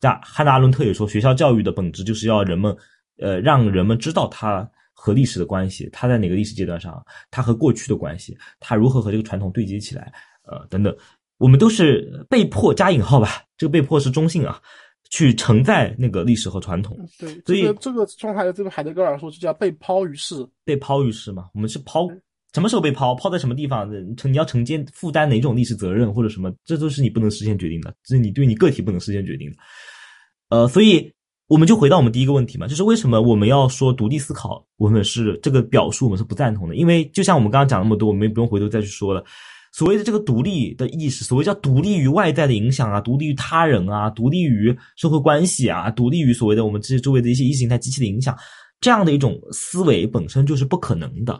像汉娜·阿伦特也说，学校教育的本质就是要人们，呃，让人们知道它和历史的关系，它在哪个历史阶段上，它和过去的关系，它如何和这个传统对接起来，呃，等等，我们都是被迫加引号吧，这个被迫是中性啊。去承载那个历史和传统，
对，
所以
这个状态，这个海德格尔说就叫被抛于世，
被抛于世嘛。我们是抛，什么时候被抛？抛在什么地方？承你要承接负担哪种历史责任或者什么？这都是你不能事先决定的，这是你对你个体不能事先决定的。呃，所以我们就回到我们第一个问题嘛，就是为什么我们要说独立思考？我们是这个表述，我们是不赞同的，因为就像我们刚刚讲那么多，我们也不用回头再去说了。所谓的这个独立的意识，所谓叫独立于外在的影响啊，独立于他人啊，独立于社会关系啊，独立于所谓的我们这些周围的一些意识形态机器的影响，这样的一种思维本身就是不可能的。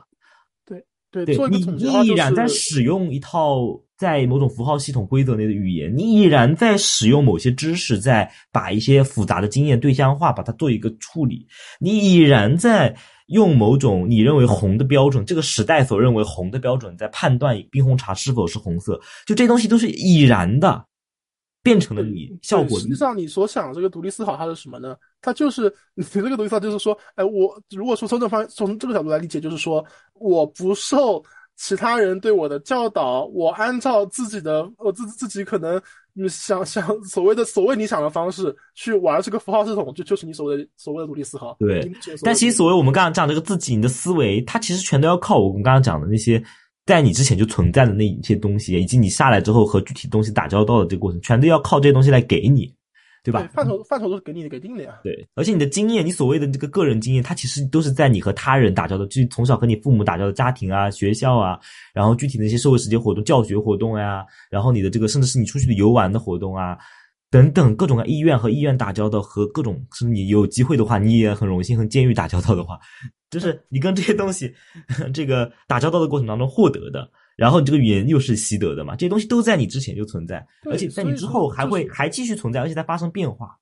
对对
对，你依然在使用一套在某种符号系统规则内的语言，你依然在使用某些知识，在把一些复杂的经验对象化，把它做一个处理，你依然在。用某种你认为红的标准，这个时代所认为红的标准，在判断冰红茶是否是红色，就这东西都是已然的，变成了你效果。
实际上，你所想这个独立思考，它是什么呢？它就是 你这个独立思考，就是说，哎，我如果说从这方从这个角度来理解，就是说，我不受其他人对我的教导，我按照自己的，我自自己可能。你想想所谓的所谓你想的方式去玩这个符号系统，就就是你所谓的所谓的独立思考。
对，但其实所谓我们刚刚讲这个自己你的思维，它其实全都要靠我们刚刚讲的那些在你之前就存在的那一些东西，以及你下来之后和具体东西打交道的这个过程，全都要靠这些东西来给你。对吧？
范畴范畴都是给你给定的呀。
对，而且你的经验，你所谓的这个个人经验，它其实都是在你和他人打交道，就从小和你父母打交道，家庭啊、学校啊，然后具体的一些社会实践活动、教学活动呀，然后你的这个甚至是你出去的游玩的活动啊，等等各种医院和医院打交道，和各种是你有机会的话，你也很荣幸和监狱打交道的话，就是你跟这些东西 这个打交道的过程当中获得的。然后你这个语言又是习得的嘛？这些东西都在你之前就存在，而且在你之后还会还继续存在，而且在发生变化。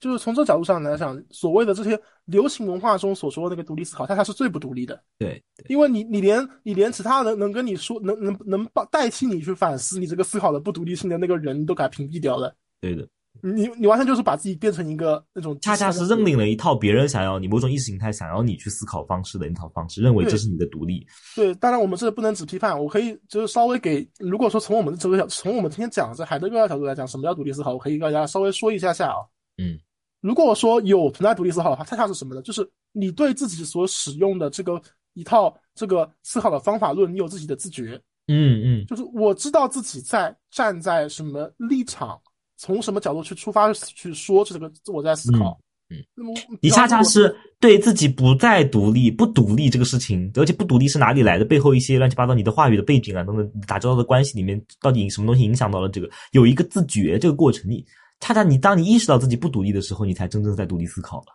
就是从这角度上来讲，所谓的这些流行文化中所说的那个独立思考，它它是最不独立的。
对，
因为你你连你连其他人能跟你说能能能代替你去反思你这个思考的不独立性的那个人都给他屏蔽掉了。
对的。
你你完全就是把自己变成一个那种，
恰恰是认领了一套别人想要你某种意识形态想要你去思考方式的一套方式，认为这是你的独立。
对，当然我们这不能只批判，我可以就是稍微给，如果说从我们的这个角，从我们今天讲这海德格尔角度来讲，什么叫独立思考，我可以跟大家稍微说一下下啊。
嗯，
如果说有存在独立思考的话，恰恰是什么呢？就是你对自己所使用的这个一套这个思考的方法论，你有自己的自觉。
嗯嗯，
就是我知道自己在站在什么立场。从什么角度去出发去说这个，我在思考。
嗯，
那么
你恰恰是对自己不再独立、不独立这个事情，而且不独立是哪里来的？背后一些乱七八糟你的话语的背景啊等等，打交道的关系里面，到底什么东西影响到了这个？有一个自觉这个过程，你恰恰你当你意识到自己不独立的时候，你才真正在独立思考了。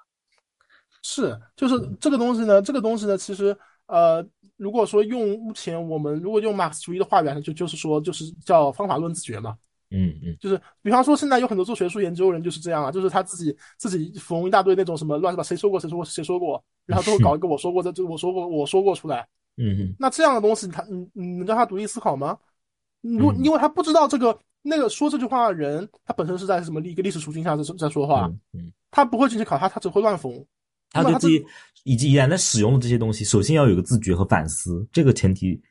是，就是这个东西呢，这个东西呢，其实呃，如果说用目前我们如果用马克思主义的话语，就就是说就是叫方法论自觉嘛。
嗯嗯，
就是比方说现在有很多做学术研究人就是这样啊，就是他自己自己缝一大堆那种什么乱七八谁说过谁说过谁说过，然后最后搞一个我说过的，就我说过我说过出来。
嗯嗯，
那这样的东西，他你你能让他独立思考吗？如因为他不知道这个那个说这句话的人，他本身是在什么一个历史处境下在在说话，
嗯，
他不会进去考他，他只会乱缝。
他对自己以及依然在使用的这些东西，首先要有个自觉和反思，这个前提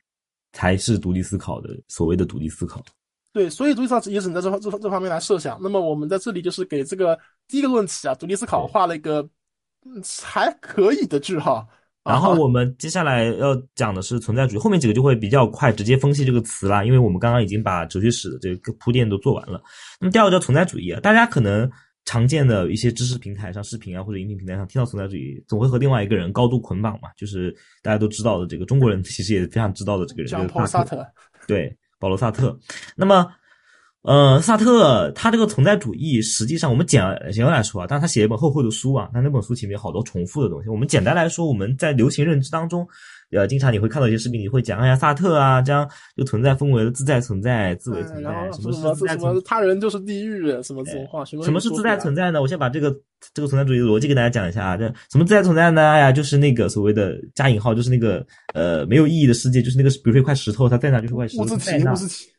才是独立思考的所谓的独立思考。
对，所以独立思考也只能在这方这这方面来设想。那么我们在这里就是给这个第一个论题啊，独立思考画了一个还可以的句号。
然后我们接下来要讲的是存在主义，后面几个就会比较快，直接分析这个词啦，因为我们刚刚已经把哲学史的这个铺垫都做完了。那么第二个叫存在主义啊，大家可能常见的一些知识平台上、视频啊或者音频平台上听到存在主义，总会和另外一个人高度捆绑嘛，就是大家都知道的这个中国人其实也非常知道的这个人，
叫保罗·萨特。
对，保罗·萨特。那么。呃，萨特他这个存在主义，实际上我们简简单来说啊，但是他写一本厚厚的书啊，他那本书前面有好多重复的东西。我们简单来说，我们在流行认知当中，呃，经常你会看到一些视频，你会讲，哎呀，萨特啊，将这个存在分为了自在存在、自为存在，什么是自在存
在？他人就是地狱，什么这种话？
什么是自在存在呢？我先把这个这个存在主义的逻辑给大家讲一下啊。这什么自然存在呢？哎呀，就是那个所谓的加引号，就是那个呃没有意义的世界，就是那个比如说一块石头，它在哪就是块石头在那，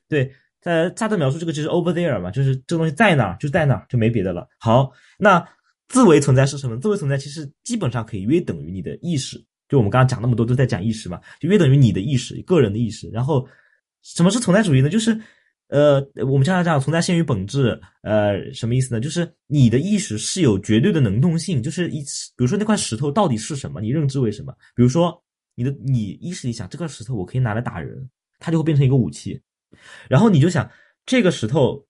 对。呃，它的描述这个就是 over there 嘛，就是这个东西在哪儿就在哪儿，就没别的了。好，那自为存在是什么？自为存在其实基本上可以约等于你的意识。就我们刚刚讲那么多都在讲意识嘛，就约等于你的意识，个人的意识。然后什么是存在主义呢？就是呃，我们经常讲存在先于本质，呃，什么意思呢？就是你的意识是有绝对的能动性，就是一，比如说那块石头到底是什么？你认知为什么？比如说你的你意识里想这块石头我可以拿来打人，它就会变成一个武器。然后你就想，这个石头，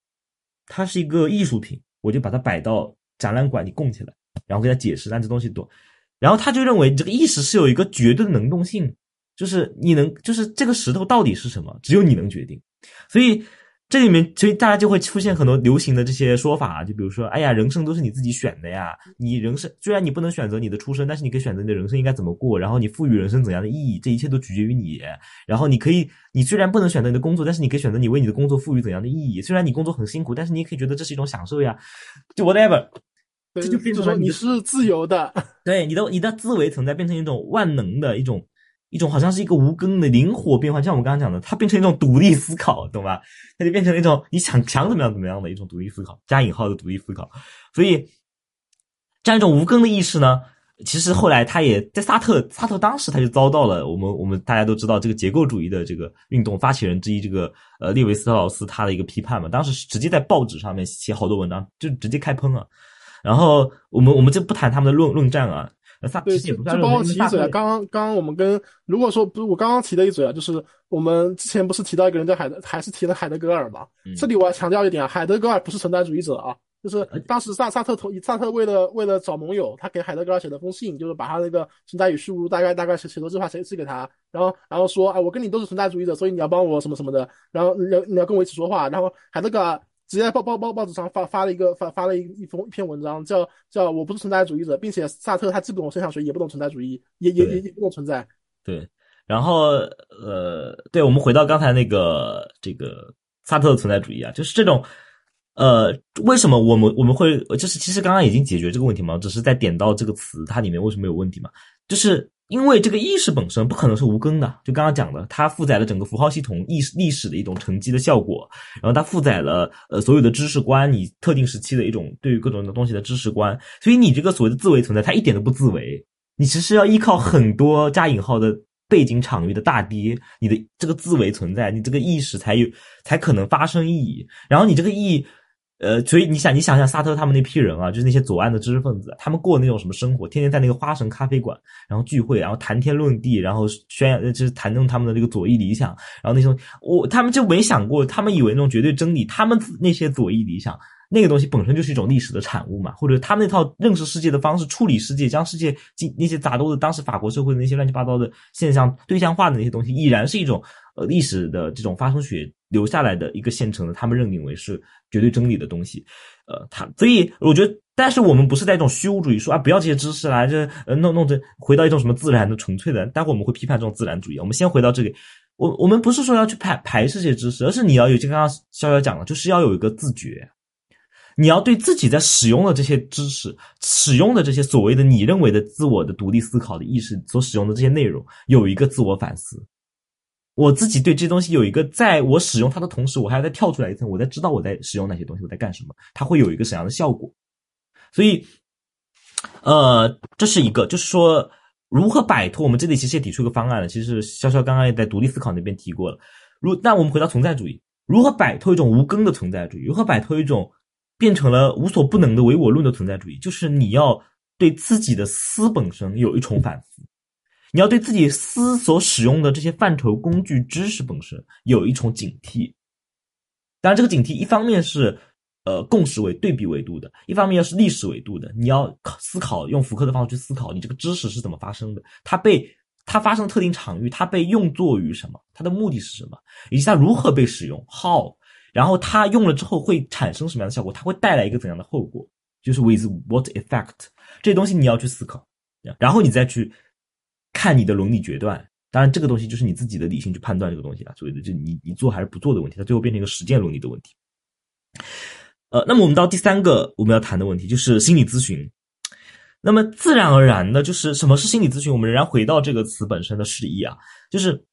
它是一个艺术品，我就把它摆到展览馆里供起来，然后给他解释，让这东西多。然后他就认为这个意识是有一个绝对的能动性，就是你能，就是这个石头到底是什么，只有你能决定。所以。这里面，所以大家就会出现很多流行的这些说法，就比如说，哎呀，人生都是你自己选的呀。你人生虽然你不能选择你的出生，但是你可以选择你的人生应该怎么过，然后你赋予人生怎样的意义，这一切都取决于你。然后你可以，你虽然不能选择你的工作，但是你可以选择你为你的工作赋予怎样的意义。虽然你工作很辛苦，但是你也可以觉得这是一种享受呀。就 whatever，这就变成了
你是自由的。
对，你的你的思维存在变成一种万能的一种。一种好像是一个无根的灵活变化，像我们刚刚讲的，它变成一种独立思考，懂吧？它就变成一种你想想怎么样怎么样的一种独立思考，加引号的独立思考。所以这样一种无根的意识呢，其实后来他也在萨特，萨特当时他就遭到了我们我们大家都知道这个结构主义的这个运动发起人之一这个呃列维斯特劳斯他的一个批判嘛，当时直接在报纸上面写好多文章，就直接开喷了。然后我们我们就不谈他们的论论战啊。
对，就帮我提一嘴啊！刚刚刚刚我们跟如果说不是我刚刚提的一嘴啊，就是我们之前不是提到一个人叫海德，还是提了海德格尔嘛？这里我要强调一点啊，海德格尔不是存在主义者啊，就是当时萨萨特同萨特为了为了找盟友，他给海德格尔写了封信，就是把他那个存在与虚无大概大概写写作这话写寄给他，然后然后说啊，我跟你都是存在主义者，所以你要帮我什么什么的，然后你要你要跟我一起说话，然后海德格尔。直接报报报报纸上发发了一个发发了一一封一篇文章，叫叫我不是存在主义者，并且萨特他既不懂现象学，也不懂存在主义，也也也也不懂存在。
对，然后呃，对我们回到刚才那个这个萨特的存在主义啊，就是这种呃，为什么我们我们会就是其实刚刚已经解决这个问题嘛，只是在点到这个词它里面为什么有问题嘛，就是。因为这个意识本身不可能是无根的，就刚刚讲的，它负载了整个符号系统意识历史的一种沉积的效果，然后它负载了呃所有的知识观，你特定时期的一种对于各种的东西的知识观，所以你这个所谓的自为存在，它一点都不自为，你其实要依靠很多加引号的背景场域的大跌，你的这个自为存在，你这个意识才有才可能发生意义，然后你这个意义。呃，所以你想，你想想萨特他们那批人啊，就是那些左岸的知识分子，他们过那种什么生活？天天在那个花神咖啡馆，然后聚会，然后谈天论地，然后宣扬，就是谈论他们的这个左翼理想。然后那种我他们就没想过，他们以为那种绝对真理，他们那些左翼理想那个东西本身就是一种历史的产物嘛，或者他们那套认识世界的方式、处理世界、将世界进那些杂多的当时法国社会的那些乱七八糟的现象对象化的那些东西，已然是一种呃历史的这种发生学留下来的一个现成的，他们认定为是绝对真理的东西。呃，他所以我觉得，但是我们不是在一种虚无主义说啊，不要这些知识啦，这呃弄弄成回到一种什么自然的纯粹的。待会我们会批判这种自然主义。我们先回到这里，我我们不是说要去排排斥这些知识，而是你要有，就刚刚潇潇讲了，就是要有一个自觉。你要对自己在使用的这些知识、使用的这些所谓的你认为的自我的独立思考的意识所使用的这些内容，有一个自我反思。我自己对这东西有一个，在我使用它的同时，我还要再跳出来一层，我在知道我在使用哪些东西，我在干什么，它会有一个什么样的效果。所以，呃，这是一个，就是说如何摆脱。我们这里其实也提出一个方案了，其实潇潇刚刚也在独立思考那边提过了。如那我们回到存在主义，如何摆脱一种无根的存在主义？如何摆脱一种？变成了无所不能的唯我论的存在主义，就是你要对自己的思本身有一重反思，你要对自己思所使用的这些范畴、工具、知识本身有一重警惕。当然，这个警惕一方面是呃共识为对比维度的，一方面又是历史维度的。你要思考，用福克的方式去思考，你这个知识是怎么发生的？它被它发生特定场域，它被用作于什么？它的目的是什么？以及它如何被使用？How？然后它用了之后会产生什么样的效果？它会带来一个怎样的后果？就是 with what effect？这东西你要去思考，然后你再去看你的伦理决断。当然，这个东西就是你自己的理性去判断这个东西啊，所谓的就你你做还是不做的问题，它最后变成一个实践伦理的问题。呃，那么我们到第三个我们要谈的问题就是心理咨询。那么自然而然的，就是什么是心理咨询？我们仍然回到这个词本身的释义啊，就是。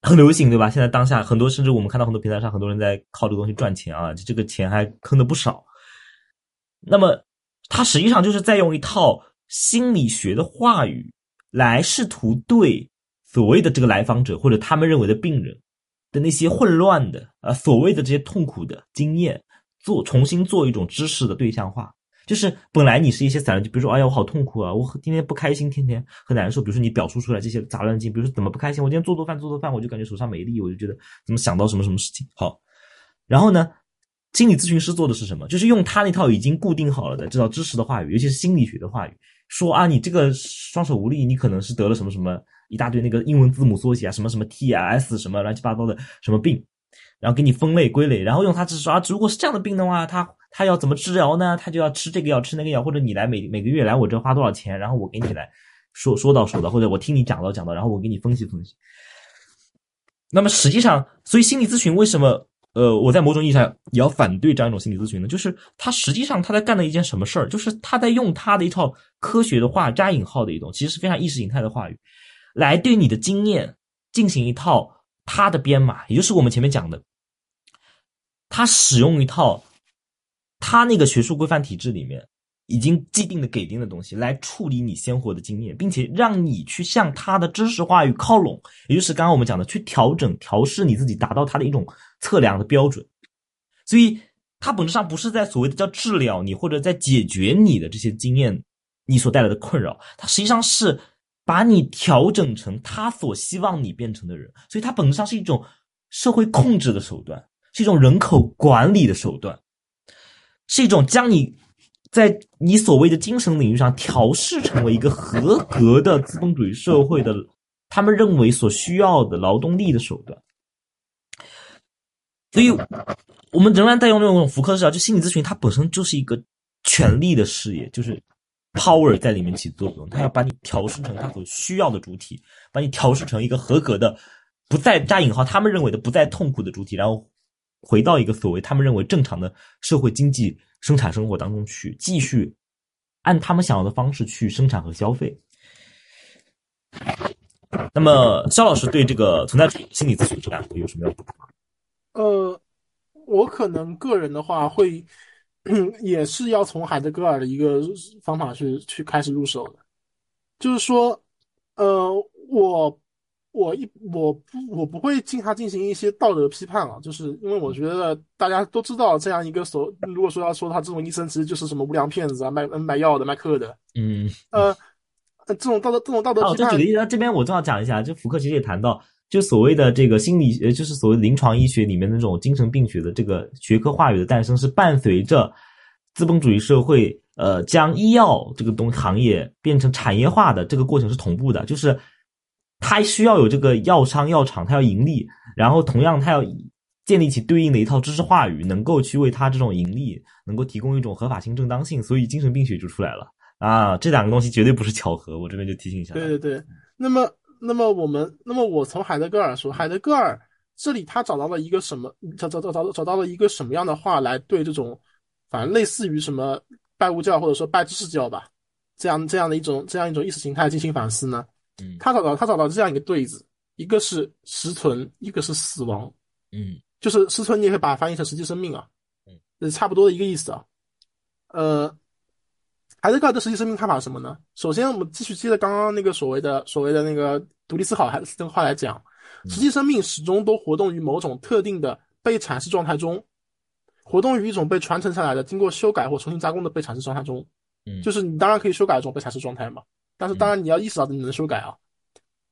很流行，对吧？现在当下很多，甚至我们看到很多平台上很多人在靠这个东西赚钱啊，这个钱还坑的不少。那么，他实际上就是在用一套心理学的话语来试图对所谓的这个来访者或者他们认为的病人的那些混乱的啊所谓的这些痛苦的经验做重新做一种知识的对象化。就是本来你是一些散乱，就比如说，哎呀，我好痛苦啊，我今天不开心，天天很难受。比如说你表述出来这些杂乱劲，比如说怎么不开心，我今天做做饭做做饭，我就感觉手上没力，我就觉得怎么想到什么什么事情好。然后呢，心理咨询师做的是什么？就是用他那套已经固定好了的这套知识的话语，尤其是心理学的话语，说啊，你这个双手无力，你可能是得了什么什么一大堆那个英文字母缩写啊，什么什么 T S 什么乱七八糟的什么病，然后给你分类归类，然后用他知识说啊，如果是这样的病的话，他。他要怎么治疗呢？他就要吃这个药，吃那个药，或者你来每每个月来我这花多少钱，然后我给你来说说到说到，或者我听你讲到讲到，然后我给你分析分析。那么实际上，所以心理咨询为什么呃，我在某种意义上也要反对这样一种心理咨询呢？就是他实际上他在干的一件什么事儿？就是他在用他的一套科学的话加引号的一种，其实是非常意识形态的话语，来对你的经验进行一套他的编码，也就是我们前面讲的，他使用一套。他那个学术规范体制里面已经既定的给定的东西来处理你鲜活的经验，并且让你去向他的知识话语靠拢，也就是刚刚我们讲的去调整、调试你自己，达到他的一种测量的标准。所以，它本质上不是在所谓的叫治疗你，或者在解决你的这些经验你所带来的困扰，它实际上是把你调整成他所希望你变成的人。所以，它本质上是一种社会控制的手段，是一种人口管理的手段。是一种将你在你所谓的精神领域上调试成为一个合格的资本主义社会的他们认为所需要的劳动力的手段。所以，我们仍然在用那种福克式啊，就心理咨询，它本身就是一个权力的事业，就是 power 在里面起作用，它要把你调试成他所需要的主体，把你调试成一个合格的，不再加引号，他们认为的不再痛苦的主体，然后。回到一个所谓他们认为正常的社会经济生产生活当中去，继续按他们想要的方式去生产和消费。那么，肖老师对这个存在主义心理咨询这两个有什么要补充？
呃，我可能个人的话会 也是要从海德格尔的一个方法去去开始入手的，就是说，呃，我。我一我不我不会进他进行一些道德批判啊，就是因为我觉得大家都知道这样一个所，如果说要说他这种医生其实就是什么无良骗子啊，卖卖药的、卖课的，
嗯
呃，这种道德这种道德批判。
哦，就举个例子，这边我正好讲一下，就福克其实也谈到，就所谓的这个心理，呃，就是所谓临床医学里面的那种精神病学的这个学科话语的诞生，是伴随着资本主义社会，呃，将医药这个东行业变成产业化的这个过程是同步的，就是它需要有这个药商药厂，它要盈利，然后同样它要建立起对应的一套知识话语，能够去为它这种盈利能够提供一种合法性、正当性，所以精神病学就出来了啊！这两个东西绝对不是巧合，我这边就提醒一下。
对对对，那么。那么我们，那么我从海德格尔说，海德格尔这里他找到了一个什么？找找找找找到了一个什么样的话来对这种，反正类似于什么拜物教或者说拜知识教吧，这样这样的一种这样一种意识形态进行反思呢？
嗯，
他找到他找到这样一个对子，一个是实存，一个是死亡。
嗯，
就是实存，你也可以把它翻译成实际生命啊。
嗯，
差不多的一个意思啊。呃。海德格尔的实际生命看法是什么呢？首先，我们继续接着刚刚那个所谓的所谓的那个独立思考还这个话来讲，实际生命始终都活动于某种特定的被阐释状态中，活动于一种被传承下来的、经过修改或重新加工的被阐释状态中。
嗯，
就是你当然可以修改这种被阐释状态嘛，但是当然你要意识到你能修改啊。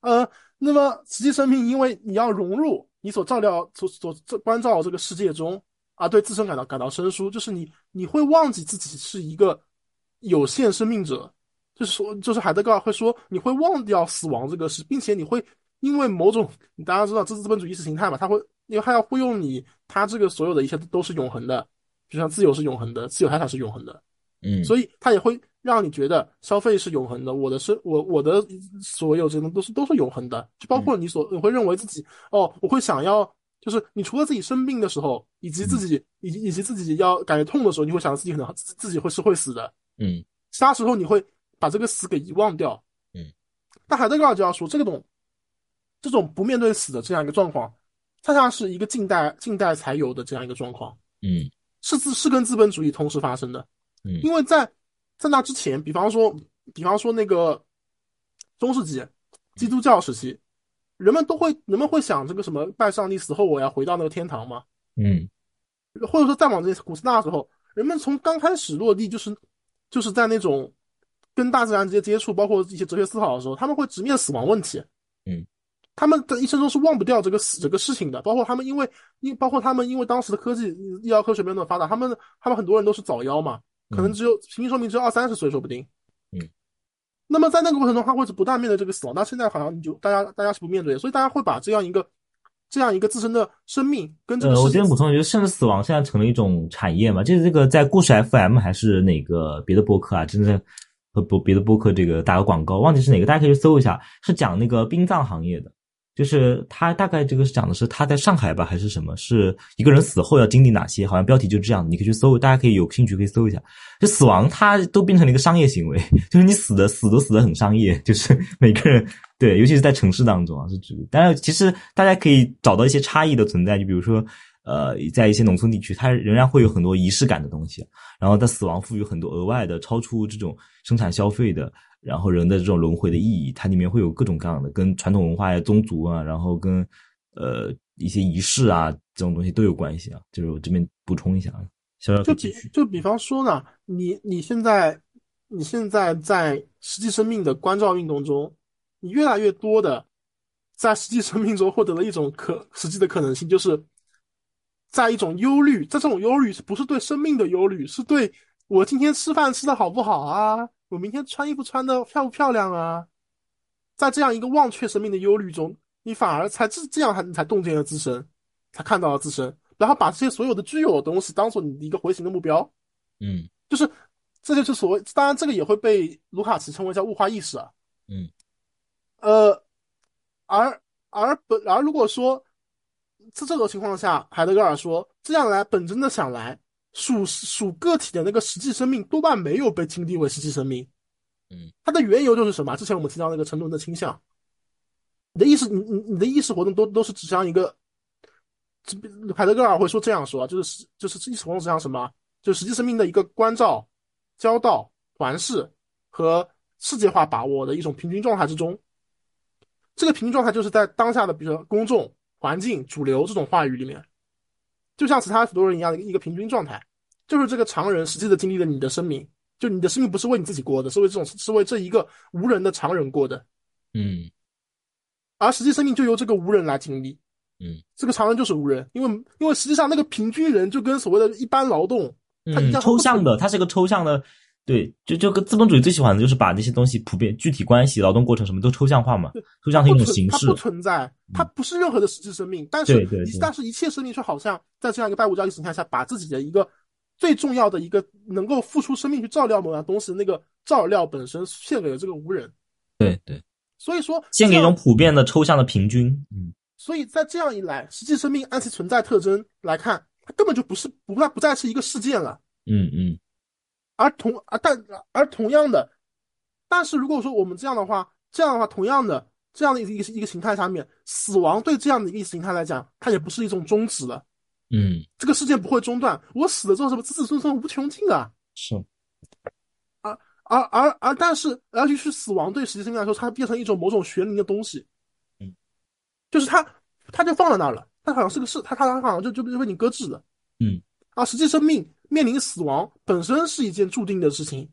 呃，那么实际生命，因为你要融入你所照料、所所关照这个世界中，啊对自身感到感到生疏，就是你你会忘记自己是一个。有限生命者，就是说，就是海德格尔会说，你会忘掉死亡这个事，并且你会因为某种，大家知道这是资本主义意识形态嘛，他会，因为他要忽悠你，他这个所有的一切都是永恒的，就像自由是永恒的，自由财产是永恒的，
嗯，
所以他也会让你觉得消费是永恒的，我的生，我我的所有这种都是都是永恒的，就包括你所你会认为自己，哦，我会想要，就是你除了自己生病的时候，以及自己以及以及自己要感觉痛的时候，你会想到自己可能自己会是会死的。
嗯，
其他时候你会把这个死给遗忘掉。
嗯，
但海德格尔就要说，这种这种不面对死的这样一个状况，恰恰是一个近代近代才有的这样一个状况。
嗯，
是自是跟资本主义同时发生的。
嗯，
因为在在那之前，比方说比方说那个中世纪基督教时期，人们都会人们会想这个什么拜上帝死后我要回到那个天堂吗？
嗯，
或者说再往这古希腊时候。人们从刚开始落地，就是就是在那种跟大自然直接接触，包括一些哲学思考的时候，他们会直面死亡问题。
嗯，
他们的一生中是忘不掉这个死这个事情的。包括他们因为因包括他们因为当时的科技医疗科学没有那么发达，他们他们很多人都是早夭嘛，可能只有平均寿命只有二三十岁说不定。
嗯，
那么在那个过程中，他会是不断面对这个死亡。那现在好像你就大家大家是不面对的，所以大家会把这样一个。这样一个自身的生命跟这个，
呃，我今天补充一句，甚至死亡现在成了一种产业嘛？就是这个在故事 FM 还是哪个别的播客啊？真的和播别的播客这个打个广告，忘记是哪个，大家可以去搜一下，是讲那个殡葬行业的。就是他大概这个是讲的是他在上海吧，还是什么？是一个人死后要经历哪些？好像标题就这样，你可以去搜，大家可以有兴趣可以搜一下。就死亡，它都变成了一个商业行为，就是你死的死都死的很商业，就是每个人对，尤其是在城市当中啊，是指。当然，其实大家可以找到一些差异的存在，就比如说，呃，在一些农村地区，它仍然会有很多仪式感的东西，然后它死亡赋予很多额外的、超出这种生产消费的。然后人的这种轮回的意义，它里面会有各种各样的，跟传统文化呀、宗族啊，然后跟呃一些仪式啊这种东西都有关系啊。就是我这边补充一下啊，
就比就比方说呢，你你现在你现在在实际生命的关照运动中，你越来越多的在实际生命中获得了一种可实际的可能性，就是在一种忧虑，在这种忧虑是不是对生命的忧虑，是对我今天吃饭吃的好不好啊？我明天穿衣服穿的漂不漂亮啊？在这样一个忘却生命的忧虑中，你反而才这这样，才你才洞见了自身，才看到了自身，然后把这些所有的具有的东西当做你的一个回形的目标。
嗯，
就是这就是所谓，当然这个也会被卢卡奇称为叫物化意识啊。
嗯，
呃，而而本而如果说在这种情况下，海德格尔说这样来本真的想来。属属个体的那个实际生命多半没有被定义为实际生命，
嗯，
它的缘由就是什么？之前我们提到那个沉沦的倾向，你的意识，你你你的意识活动都都是指向一个，这海德格尔会说这样说啊，就是就是意识活动指向什么？就实际生命的一个关照、交道、环视和世界化把握的一种平均状态之中。这个平均状态就是在当下的，比如说公众、环境、主流这种话语里面。就像其他很多人一样的一个平均状态，就是这个常人实际的经历了你的生命，就你的生命不是为你自己过的，是为这种是为这一个无人的常人过的。
嗯，
而实际生命就由这个无人来经历。
嗯，
这个常人就是无人，因为因为实际上那个平均人就跟所谓的一般劳动，它一
嗯，
样
抽象的，它是个抽象的，对，就就跟资本主义最喜欢的就是把那些东西普遍、具体关系、劳动过程什么都抽象化嘛，抽象成一种形式
它不。存在，它不是任何的实际生命，但是
对对对
但是一切生命却好像在这样一个拜物教意识形态下，把自己的一个最重要的一个能够付出生命去照料某样东西那个照料本身献给了这个无人。
对对，
所以说，
献给一种普遍的抽象的平均。嗯
所以在这样一来，实际生命按其存在特征来看，它根本就不是不它不再是一个事件了。
嗯嗯
而同啊但而同样的，但是如果说我们这样的话，这样的话，同样的这样的一个一个一个形态下面，死亡对这样的一个形态来讲，它也不是一种终止了，
嗯，
这个事件不会中断。我死了之后，什么子子孙孙无穷尽啊！
是，
而而而而但是，而且是死亡对实际生命来说，它变成一种某种玄灵的东西，
嗯，
就是它它就放在那儿了，它好像是个事，它它它好像就就就被你搁置了，
嗯，
啊实际生命面临死亡本身是一件注定的事情，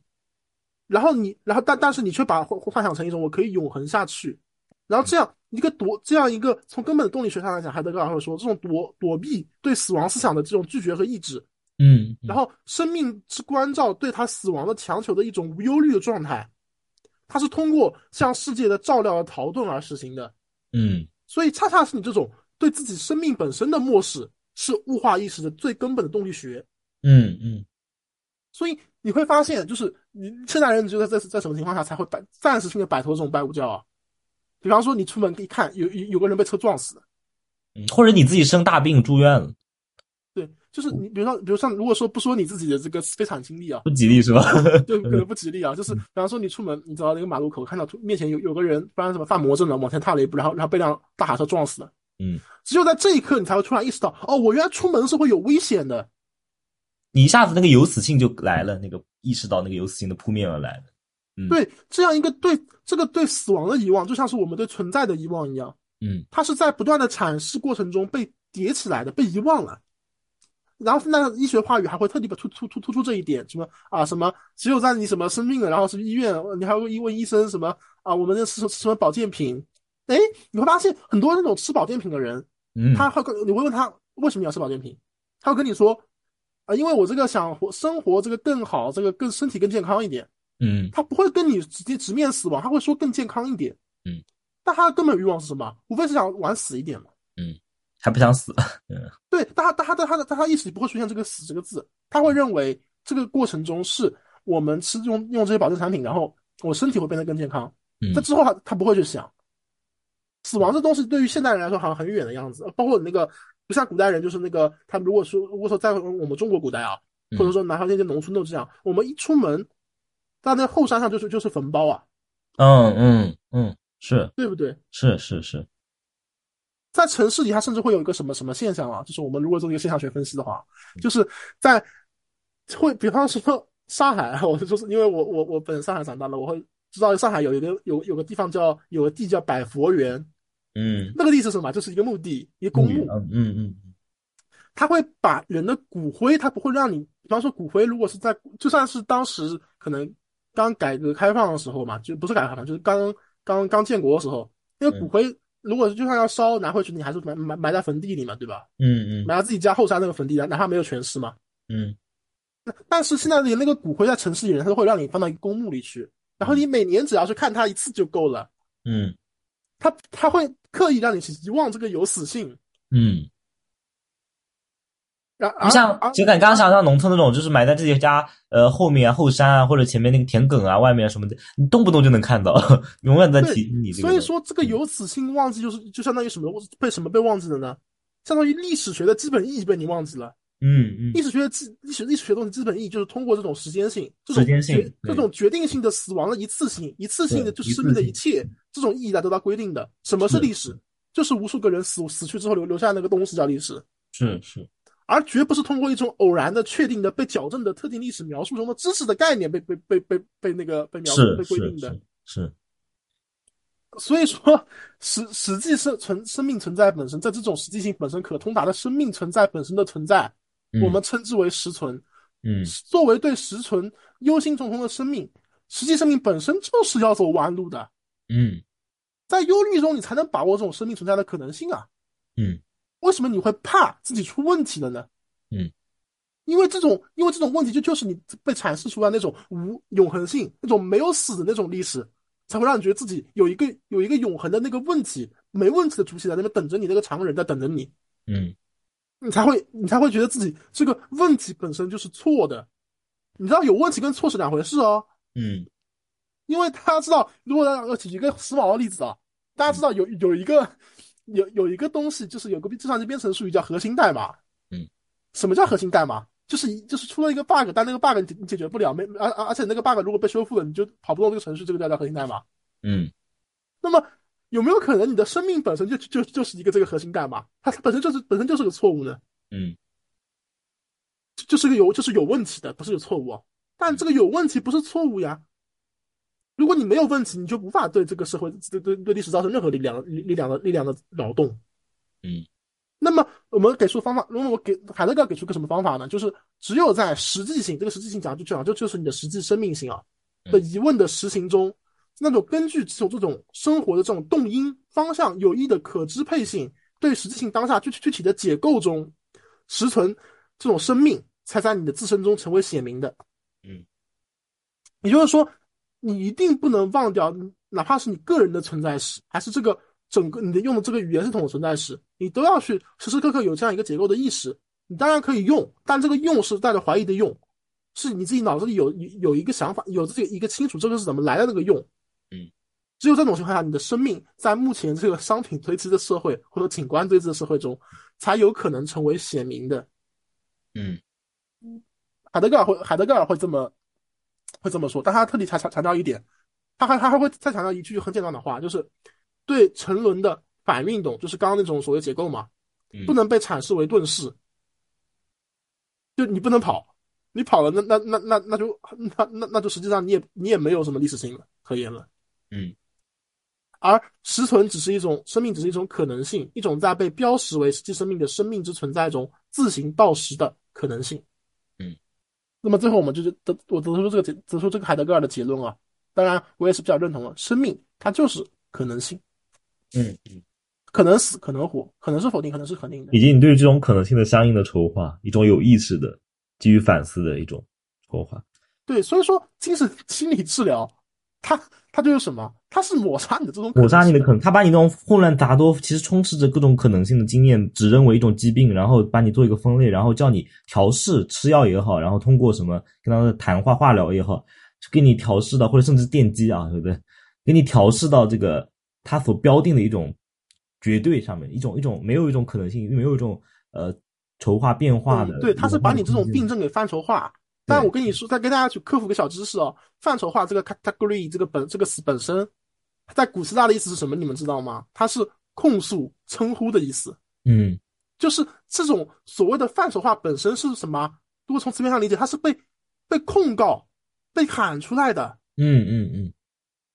然后你然后但但是你却把幻幻想成一种我可以永恒下去，然后这样一个躲这样一个从根本的动力学上来讲，海德格尔会说这种躲躲避对死亡思想的这种拒绝和抑制，
嗯，
然后生命之关照对他死亡的强求的一种无忧虑的状态，它是通过向世界的照料和逃遁而实行的。
嗯
所以恰恰是你这种对自己生命本身的漠视，是物化意识的最根本的动力学。
嗯嗯
所以你会发现，就是你现代人觉得在在什么情况下才会摆暂时性的摆脱这种拜物教啊？比方说你出门一看，有有有个人被车撞死了，
嗯，或者你自己生大病住院了，
对，就是你比如说，比如像如果说不说你自己的这个非常经历啊，
不吉利是吧？
就可能不吉利啊。就是比方说你出门，你走到那个马路口，看到面前有有个人，不然什么犯魔怔了，往前踏了一步，然后然后被辆大卡车撞死了。
嗯，
只有在这一刻，你才会突然意识到，哦，我原来出门是会有危险的。
你一下子那个有死性就来了，那个意识到那个有死性的扑面而来了。嗯
对，这样一个对这个对死亡的遗忘，就像是我们对存在的遗忘一样，
嗯
它是在不断的阐释过程中被叠起来的，被遗忘了。然后现在医学话语还会特地把突突突突出这一点，什么啊什么，只有在你什么生病了，然后是医院，你还会问医生什么啊，我们这吃吃什么保健品？哎，你会发现很多那种吃保健品的人，
嗯，
他会跟你会问他为什么要吃保健品，他会跟你说啊，因为我这个想活生活这个更好，这个更身体更健康一点。
嗯
他不会跟你直接直面死亡，他会说更健康一点。
嗯，
但他的根本欲望是什么？无非是想玩死一点嘛。
嗯还不想死。
嗯对，但他但他在他的在他意识里不会出现这个“死”这个字，他会认为这个过程中是我们吃用用这些保健产品，然后我身体会变得更健康。
嗯
他之后他他不会去想死亡这东西对于现代人来说好像很远的样子，包括那个不像古代人，就是那个他如果说如果说在我们中国古代啊，
嗯
或者说哪怕那些农村都这样，我们一出门，在那后山上就是就是坟包啊，
嗯嗯嗯，是。
对不对？
是是是，
在城市里，它甚至会有一个什么什么现象啊？就是我们如果做一个现象学分析的话，
嗯。
就是在会，比方说上海，我就是因为我我我本上海长大的，我会知道上海有一个有有个地方叫有个地叫百佛园，
嗯，
那个地是什么？就是一个墓地，一个公墓，
嗯嗯嗯
它会把人的骨灰，他不会让你，比方说骨灰如果是在，就算是当时可能刚改革开放的时候嘛，就不是改革开放，就是刚刚刚建国的时候，那个骨灰如果就算要烧拿回去，你还是埋埋埋在坟地里嘛，对吧？
嗯嗯。
埋在自己家后山那个坟地，哪怕没有全尸嘛。
嗯。
但是现在连那个骨灰在城市里面，他都会让你放到一个公墓里去，然后你每年只要去看他一次就够了。
嗯。
他他会刻意让你去遗忘这个有死性，
嗯，
然
不像，就感觉刚刚想像农村那种，就是埋在自己家呃后面啊、后山啊，或者前面那个田埂啊、外面什么的，你动不动就能看到，永远在
对
提你这个。
所以说这个有此性忘记就是就相当于什么被什么被忘记了呢？相当于历史学的基本意义被你忘记了。
嗯嗯
历史学的基历史历史学东西基本意义就是通过这种时间性、这种
时间性
决这种决定性的死亡的一次性、一次性的就是生命的
一
一切这种意义来得到规定的。什么是
是
历史？就是无数个人死死去之后留留下那个东西叫历史，
是是，
而绝不是通过一种偶然的、确定的、被矫正的特定历史描述中的知识的概念被被被被被那个被描述被规定的。
是是是，
所以说，实实际生存生命存在本身，在这种实际性本身可通达的生命存在本身的存在，
嗯
我们称之为实存。
嗯
作为对实存忧心忡忡的生命，实际生命本身就是要走弯路的。
嗯
在忧虑中，你才能把握这种生命存在的可能性啊。
嗯，
为什么你会怕自己出问题了呢？
嗯，
因为这种，因为这种问题就就是你被阐释出来那种无永恒性、那种没有死的那种历史，才会让你觉得自己有一个有一个永恒的那个问题，没问题的主体在那边等着你，那个常人在等着你。
嗯，
你才会你才会觉得自己这个问题本身就是错的。你知道有问题跟错是两回事哦。
嗯，
因为大家知道，如果要举一个时髦的例子啊，大家知道有有一个有有一个东西，就是有个计算机编程术语叫核心代码。
嗯，
什么叫核心代码？就是就是出了一个 bug，但那个 bug 你解决不了，没而而而且那个 bug 如果被修复了，你就跑不动这个程序，这个叫叫核心代码。
嗯，
那么有没有可能你的生命本身就就就是一个这个核心代码？它它本身就是本身就是个错误呢？
嗯，
就是个有就是有问题的，不是有错误。但这个有问题不是错误呀。如果你没有问题，你就无法对这个社会、对对对历史造成任何力量、力力量的力量的扰动。
嗯，
那么我们给出方法，那么我给海德格尔给出个什么方法呢？就是只有在实际性，这个实际性讲就讲就就是你的实际生命性啊的疑问的实行中，那种根据这种这种生活的这种动因方向有益的可支配性，对实际性当下具具体的解构中实存这种生命，才在你的自身中成为显明的。
嗯，
也就是说。你一定不能忘掉，哪怕是你个人的存在史，还是这个整个你的用的这个语言系统的存在史，你都要去时时刻刻有这样一个结构的意识。你当然可以用，但这个用是带着怀疑的用，是你自己脑子里有有一个想法，有自己一个清楚这个是怎么来的那个用。
嗯，
只有这种情况下，你的生命在目前这个商品堆积的社会或者景观堆积的社会中，才有可能成为显明的。
嗯，
海德格尔会，海德格尔会这么。会这么说，但他特地强强强调一点，他还他还会再强调一句很简单的话，就是对沉沦的反运动，就是刚刚那种所谓结构嘛，不能被阐释为遁世，就你不能跑，你跑了，那那那那那就那那那就实际上你也你也没有什么历史性了可言了，
嗯，
而实存只是一种生命，只是一种可能性，一种在被标识为实际生命的生命之存在中自行到实的可能性。那么最后我们就是得我得出这个结得出这个海德格尔的结论啊，当然我也是比较认同的，生命它就是可能性，
嗯嗯，
可能死可能活，可能是否定，可能是肯定的，
以及你对于这种可能性的相应的筹划，一种有意识的基于反思的一种筹划。
对，所以说精神心理治疗，它它就是什么？它是抹杀你的这种
抹杀你的可能，他把你那种混乱杂多，其实充斥着各种可能性的经验，只认为一种疾病，然后把你做一个分类，然后叫你调试吃药也好，然后通过什么跟他的谈话化疗也好，给你调试到或者甚至电击啊，对不对？给你调试到这个他所标定的一种绝对上面，一种一种没有一种可能性，没有一种呃筹划变化的。
对，他是把你这种病症给范畴化。但我跟你说，再跟大家去科普个小知识哦，范畴化这个 category 这个本这个词本身。在古希腊的意思是什么？你们知道吗？它是控诉、称呼的意思。
嗯，
就是这种所谓的范畴化本身是什么？如果从词面上理解，它是被被控告、被喊出来的。
嗯嗯嗯。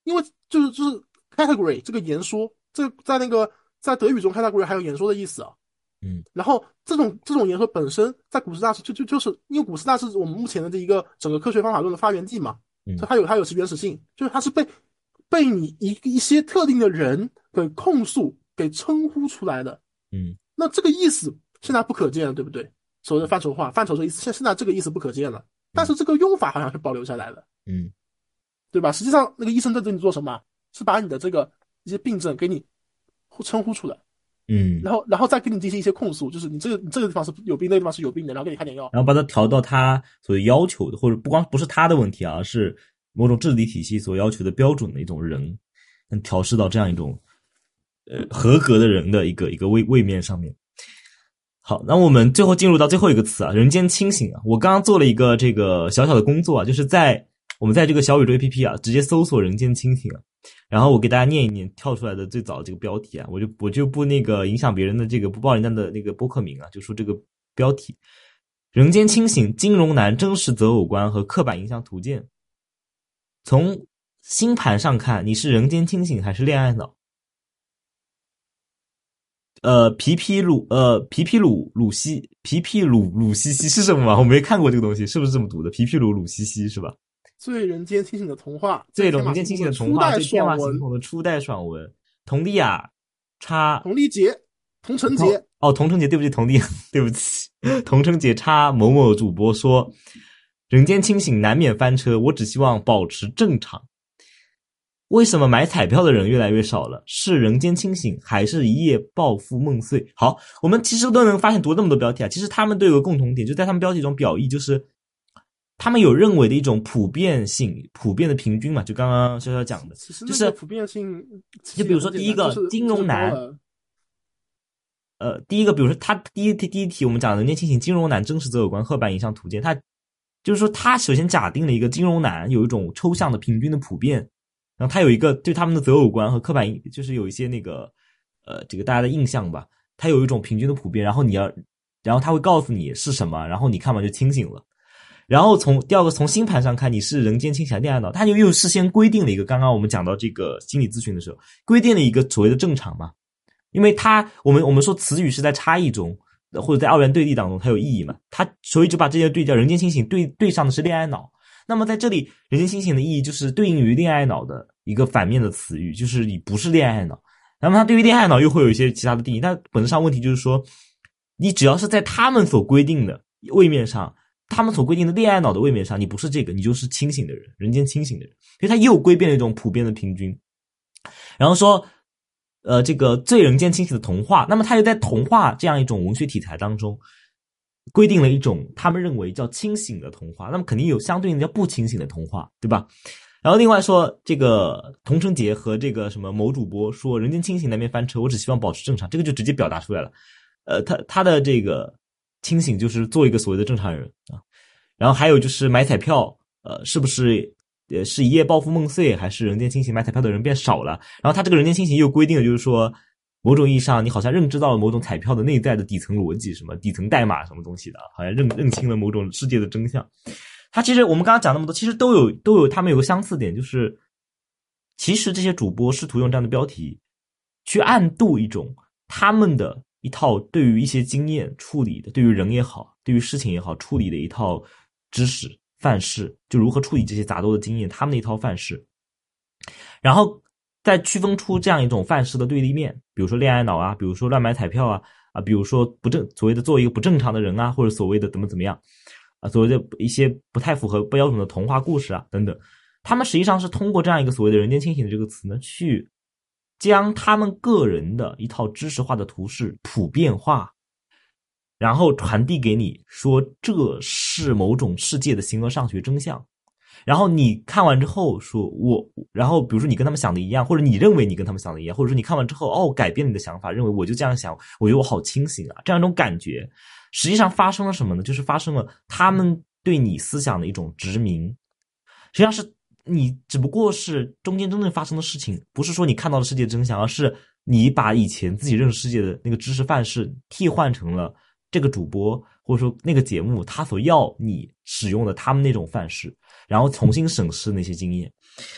因为就是就是 category 这个言说，这在那个在德语中 category 还有言说的意思啊。
嗯。
然后这种这种言说本身在古希腊是就就就是因为古希腊是我们目前的这一个整个科学方法论的发源地嘛，所以它有它有其原始性，就是它是被。被你一一些特定的人给控诉、给称呼出来的，
嗯，
那这个意思现在不可见了，对不对？所谓的范畴化、范畴的意思，现现在这个意思不可见了，但是这个用法好像是保留下来的，
嗯，
对吧？实际上，那个医生在这里做什么？是把你的这个一些病症给你称呼出来，
嗯，
然后，然后再给你进行一些控诉，就是你这个你这个地方是有病，那个地方是有病的，然后给你开点药，
然后把它调到他所要求的，或者不光不是他的问题，啊是。某种治理体系所要求的标准的一种人，能调试到这样一种，呃，合格的人的一个一个位位面上面。好，那我们最后进入到最后一个词啊，人间清醒啊。我刚刚做了一个这个小小的工作啊，就是在我们在这个小宇宙 APP 啊，直接搜索“人间清醒”，然后我给大家念一念跳出来的最早这个标题啊，我就我就不那个影响别人的这个不报人家的那个播客名啊，就说这个标题：“人间清醒，金融男真实择偶观和刻板印象图鉴。”从星盘上看，你是人间清醒还是恋爱脑？呃，皮皮鲁，呃，皮皮鲁鲁西，皮皮鲁鲁西西是什么吗？我没看过这个东西，是不是这么读的？皮皮鲁鲁西西是吧？
最人间清醒的童话，
最人间清醒的童话，最天马行空的初代爽文。佟丽娅插
佟丽杰、佟晨杰
哦，佟晨杰，对不起，佟丽，对不起，佟晨杰插某某主播说：“人间清醒难免翻车，我只希望保持正常。”为什么买彩票的人越来越少了？是人间清醒，还是一夜暴富梦碎？好，我们其实都能发现，读那么多标题啊，其实他们都有个共同点，就在他们标题中表意，就是他们有认为的一种普遍性、普遍的平均嘛。就刚刚潇潇讲的，就是
普遍性。
就比如说第一个金融男，呃，第一个，比如说他第一题第一题我们讲人间清醒，金融男真实则有关，赫板影像图鉴，他就是说他首先假定了一个金融男有一种抽象的平均的普遍。然后他有一个对他们的择偶观和刻板印，就是有一些那个，呃，这个大家的印象吧。他有一种平均的普遍，然后你要，然后他会告诉你是什么，然后你看完就清醒了。然后从第二个从星盘上看，你是人间清醒恋爱脑，他就又事先规定了一个，刚刚我们讲到这个心理咨询的时候，规定了一个所谓的正常嘛。因为他我们我们说词语是在差异中，或者在二元对立当中，它有意义嘛。他所以就把这些对叫人间清醒对对上的是恋爱脑。那么在这里，人间清醒的意义就是对应于恋爱脑的一个反面的词语，就是你不是恋爱脑。那么它对于恋爱脑又会有一些其他的定义。但本质上问题就是说，你只要是在他们所规定的位面上，他们所规定的恋爱脑的位面上，你不是这个，你就是清醒的人，人间清醒的人。所以他又归变了一种普遍的平均。然后说，呃，这个最人间清醒的童话，那么他又在童话这样一种文学题材当中。规定了一种他们认为叫清醒的童话，那么肯定有相对应的叫不清醒的童话，对吧？然后另外说这个童承杰和这个什么某主播说人间清醒难免翻车，我只希望保持正常，这个就直接表达出来了。呃，他他的这个清醒就是做一个所谓的正常人啊。然后还有就是买彩票，呃，是不是呃是一夜暴富梦碎，还是人间清醒买彩票的人变少了？然后他这个人间清醒又规定了，就是说。某种意义上，你好像认知到了某种彩票的内在的底层逻辑，什么底层代码什么东西的，好像认认清了某种世界的真相。它其实我们刚刚讲那么多，其实都有都有他们有个相似点，就是其实这些主播试图用这样的标题去暗度一种他们的一套对于一些经验处理的，对于人也好，对于事情也好处理的一套知识范式，就如何处理这些杂多的经验，他们的一套范式，然后。再区分出这样一种范式的对立面，比如说恋爱脑啊，比如说乱买彩票啊，啊，比如说不正所谓的做一个不正常的人啊，或者所谓的怎么怎么样，啊，所谓的一些不太符合标准的童话故事啊等等，他们实际上是通过这样一个所谓的人间清醒的这个词呢，去将他们个人的一套知识化的图式普遍化，然后传递给你，说这是某种世界的形而上学真相。然后你看完之后说，我，然后比如说你跟他们想的一样，或者你认为你跟他们想的一样，或者说你看完之后哦改变你的想法，认为我就这样想，我觉得我好清醒啊，这样一种感觉，实际上发生了什么呢？就是发生了他们对你思想的一种殖民，实际上是你只不过是中间真正发生的事情，不是说你看到了世界真相，而是你把以前自己认识世界的那个知识范式替换成了这个主播或者说那个节目他所要你使用的他们那种范式。然后重新审视那些经验，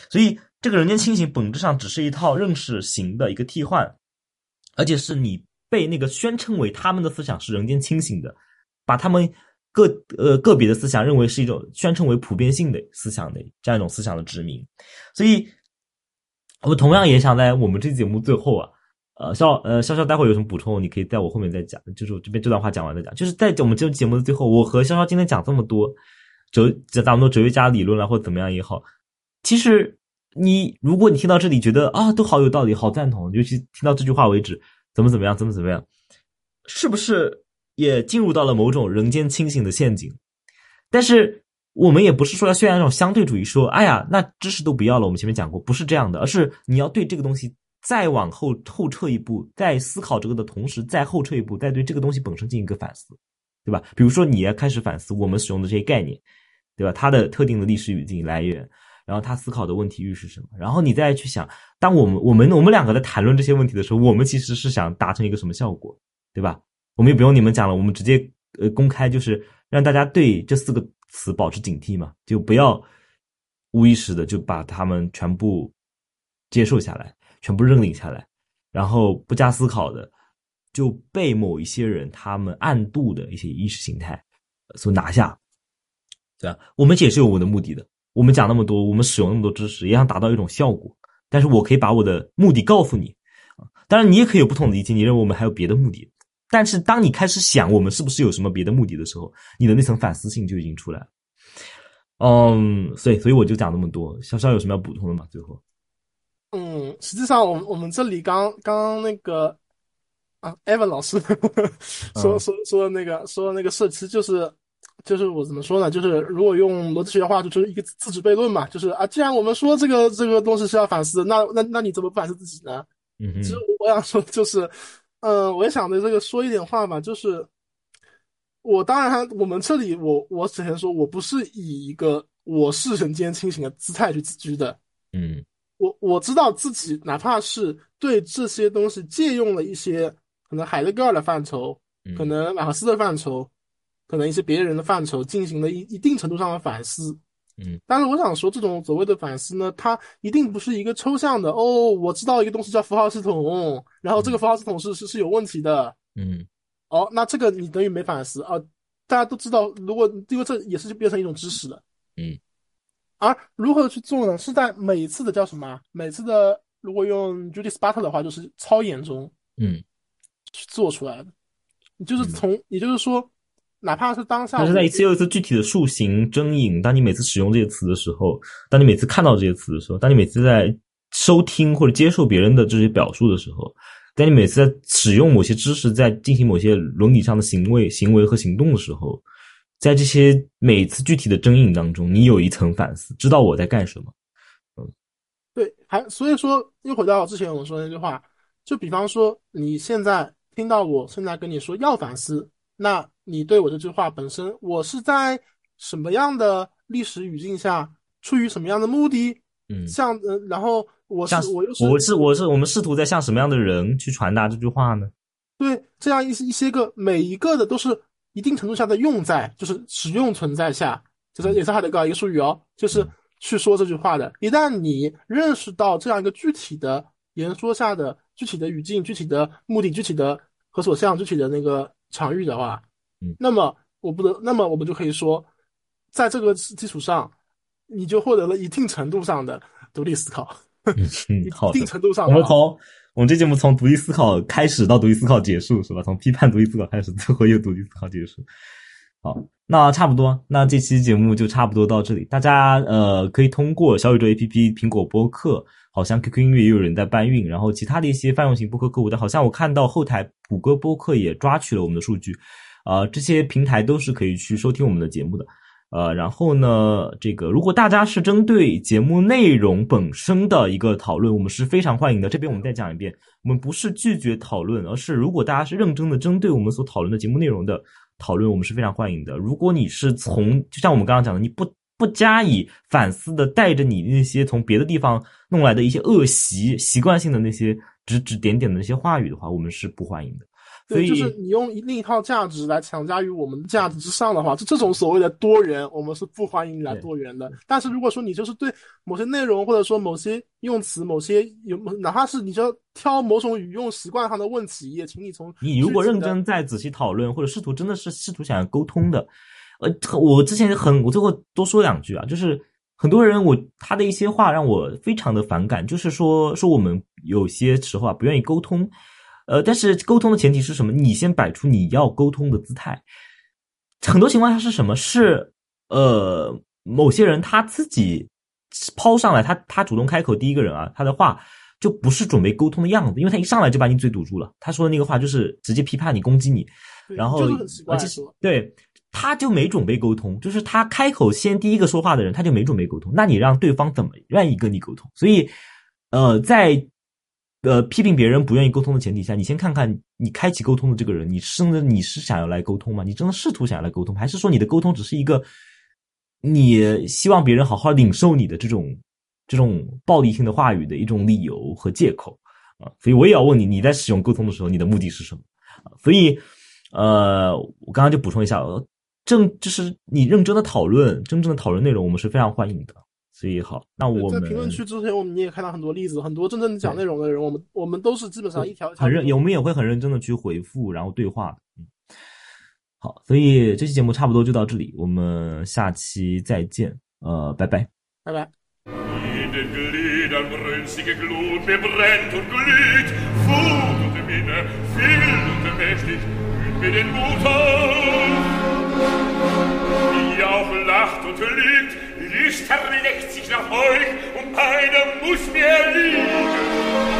所以这个人间清醒本质上只是一套认识型的一个替换，而且是你被那个宣称为他们的思想是人间清醒的，把他们个呃个别的思想认为是一种宣称为普遍性的思想的这样一种思想的殖民。所以，我同样也想在我们这节目最后啊，呃，肖呃潇潇待会有什么补充，你可以在我后面再讲，就是我这边这段话讲完再讲，就是在我们这个节目的最后，我和潇潇今天讲这么多。哲讲咱们多哲学家理论了，或者怎么样也好，其实你如果你听到这里觉得啊都好有道理，好赞同，尤其听到这句话为止，怎么怎么样，怎么怎么样，是不是也进入到了某种人间清醒的陷阱？但是我们也不是说要宣扬这种相对主义，说哎呀那知识都不要了，我们前面讲过，不是这样的，而是你要对这个东西再往后后撤一步，在思考这个的同时，再后撤一步，再对这个东西本身进行一个反思，对吧？比如说你要开始反思我们使用的这些概念。对吧？它的特定的历史语境来源，然后他思考的问题域是什么？然后你再去想，当我们我们我们两个在谈论这些问题的时候，我们其实是想达成一个什么效果？对吧？我们也不用你们讲了，我们直接呃公开，就是让大家对这四个词保持警惕嘛，就不要无意识的就把他们全部接受下来，全部认领下来，然后不加思考的就被某一些人他们暗度的一些意识形态所拿下。对吧，我们也是有我们的目的的。我们讲那么多，我们使用那么多知识，也想达到一种效果。但是我可以把我的目的告诉你，当然，你也可以有不同的理解，你认为我们还有别的目的。但是，当你开始想我们是不是有什么别的目的的时候，你的那层反思性就已经出来了。嗯，所以，所以我就讲那么多。潇潇有什么要补充的吗？最后，
嗯，实际上，我们我们这里刚刚那个啊，Evan 老师 说说说那个说那个社区就是就是我怎么说呢？就是如果用逻辑学的话，就是一个自主悖论嘛。就是啊，既然我们说这个这个东西是要反思，那那那你怎么不反思自己呢？
嗯，
其实我想说就是。嗯，我也想对这个说一点话吧，就是我当然，我们这里我我之前说我不是以一个我是人间清醒的姿态去自居的，
嗯，
我我知道自己哪怕是对这些东西借用了一些可能海德格尔的范畴，可能马克思的范畴，可能一些别人的范畴，进行了一一定程度上的反思。
嗯，
但是我想说，这种所谓的反思呢，它一定不是一个抽象的哦。我知道一个东西叫符号系统，然后这个符号系统是是是有问题的。
嗯，
哦，那这个你等于没反思啊。大家都知道，如果因为这也是就变成一种知识了。
嗯，
而如何去做呢？是在每一次的叫什么？每次的如果用 Judith Butler 的话，就是操演中，
嗯，
去做出来的。就是从，也就是说。哪怕是当下，
但是在一次又一次具体的塑形、征引。当你每次使用这些词的时候，当你每次看到这些词的时候，当你每次在收听或者接受别人的这些表述的时候，当你每次在使用某些知识，在进行某些伦理上的行为、行为和行动的时候，在这些每次具体的征引当中，你有一层反思，知道我在干什么。
嗯，对，还所以说又回到之前我们说那句话，就比方说你现在听到我现在跟你说要反思，那。你对我这句话本身，我是在什么样的历史语境下，出于什么样的目的？
嗯，
像呃，然后我是我又是
我是我是我们试图在向什么样的人去传达这句话呢？
对，这样一一些个每一个的都是一定程度下的用在，就是使用存在下，就是也是海德格尔一个术语哦，就是去说这句话的。一旦你认识到这样一个具体的言说下的具体的语境、具体的目的、具体的和所向、具体的那个场域的话。那么我不得，那么我们就可以说，在这个基础上，你就获得了一定程度上的独立思考。
嗯，好
一定程度上，
我们从我们这节目从独立思考开始到独立思考结束，是吧？从批判独立思考开始，最后又独立思考结束。好，那差不多，那这期节目就差不多到这里。大家呃，可以通过小宇宙 APP、苹果播客，好像 QQ 音乐也有人在搬运，然后其他的一些泛用型播客客户，端好像我看到后台谷歌播客也抓取了我们的数据。啊，这些平台都是可以去收听我们的节目的，呃，然后呢，这个如果大家是针对节目内容本身的一个讨论，我们是非常欢迎的。这边我们再讲一遍，我们不是拒绝讨论，而是如果大家是认真的针对我们所讨论的节目内容的讨论，我们是非常欢迎的。如果你是从就像我们刚刚讲的，你不不加以反思的，带着你那些从别的地方弄来的一些恶习、习惯性的那些指指点点的那些话语的话，我们是不欢迎的。
对，就是你用另一套价值来强加于我们的价值之上的话，就这种所谓的多元，我们是不欢迎你来多元的。但是如果说你就是对某些内容或者说某些用词、某些有，哪怕是你就挑某种语用习惯上的问题，也请你从
你如果认真再仔细讨论，或者试图真的是试图想要沟通的，呃，我之前很，我最后多说两句啊，就是很多人我他的一些话让我非常的反感，就是说说我们有些时候啊不愿意沟通。呃，但是沟通的前提是什么？你先摆出你要沟通的姿态。很多情况下是什么？是呃，某些人他自己抛上来，他他主动开口，第一个人啊，他的话就不是准备沟通的样子，因为他一上来就把你嘴堵住了。他说的那个话就是直接批判你、攻击你，然后而且对，他就没准备沟通，就是他开口先第一个说话的人，他就没准备沟通。那你让对方怎么愿意跟你沟通？所以，呃，在。呃，批评别人不愿意沟通的前提下，你先看看你开启沟通的这个人，你真的你是想要来沟通吗？你真的试图想要来沟通，还是说你的沟通只是一个你希望别人好好领受你的这种这种暴力性的话语的一种理由和借口啊？所以我也要问你，你在使用沟通的时候，你的目的是什么？所以，呃，我刚刚就补充一下，正就是你认真的讨论，真正的讨论内容，我们是非常欢迎的。十一好。那我
们评论区之前我们你也看到很多例子很多真正讲内容的人我们我们都是基本上一条
很认我们也。会很认真的去回复然后对话好所以这期节目差不多就到这里我们下期再见呃拜拜。
拜拜。
nüchtern legt sich nach euch und einer muß mir liegen.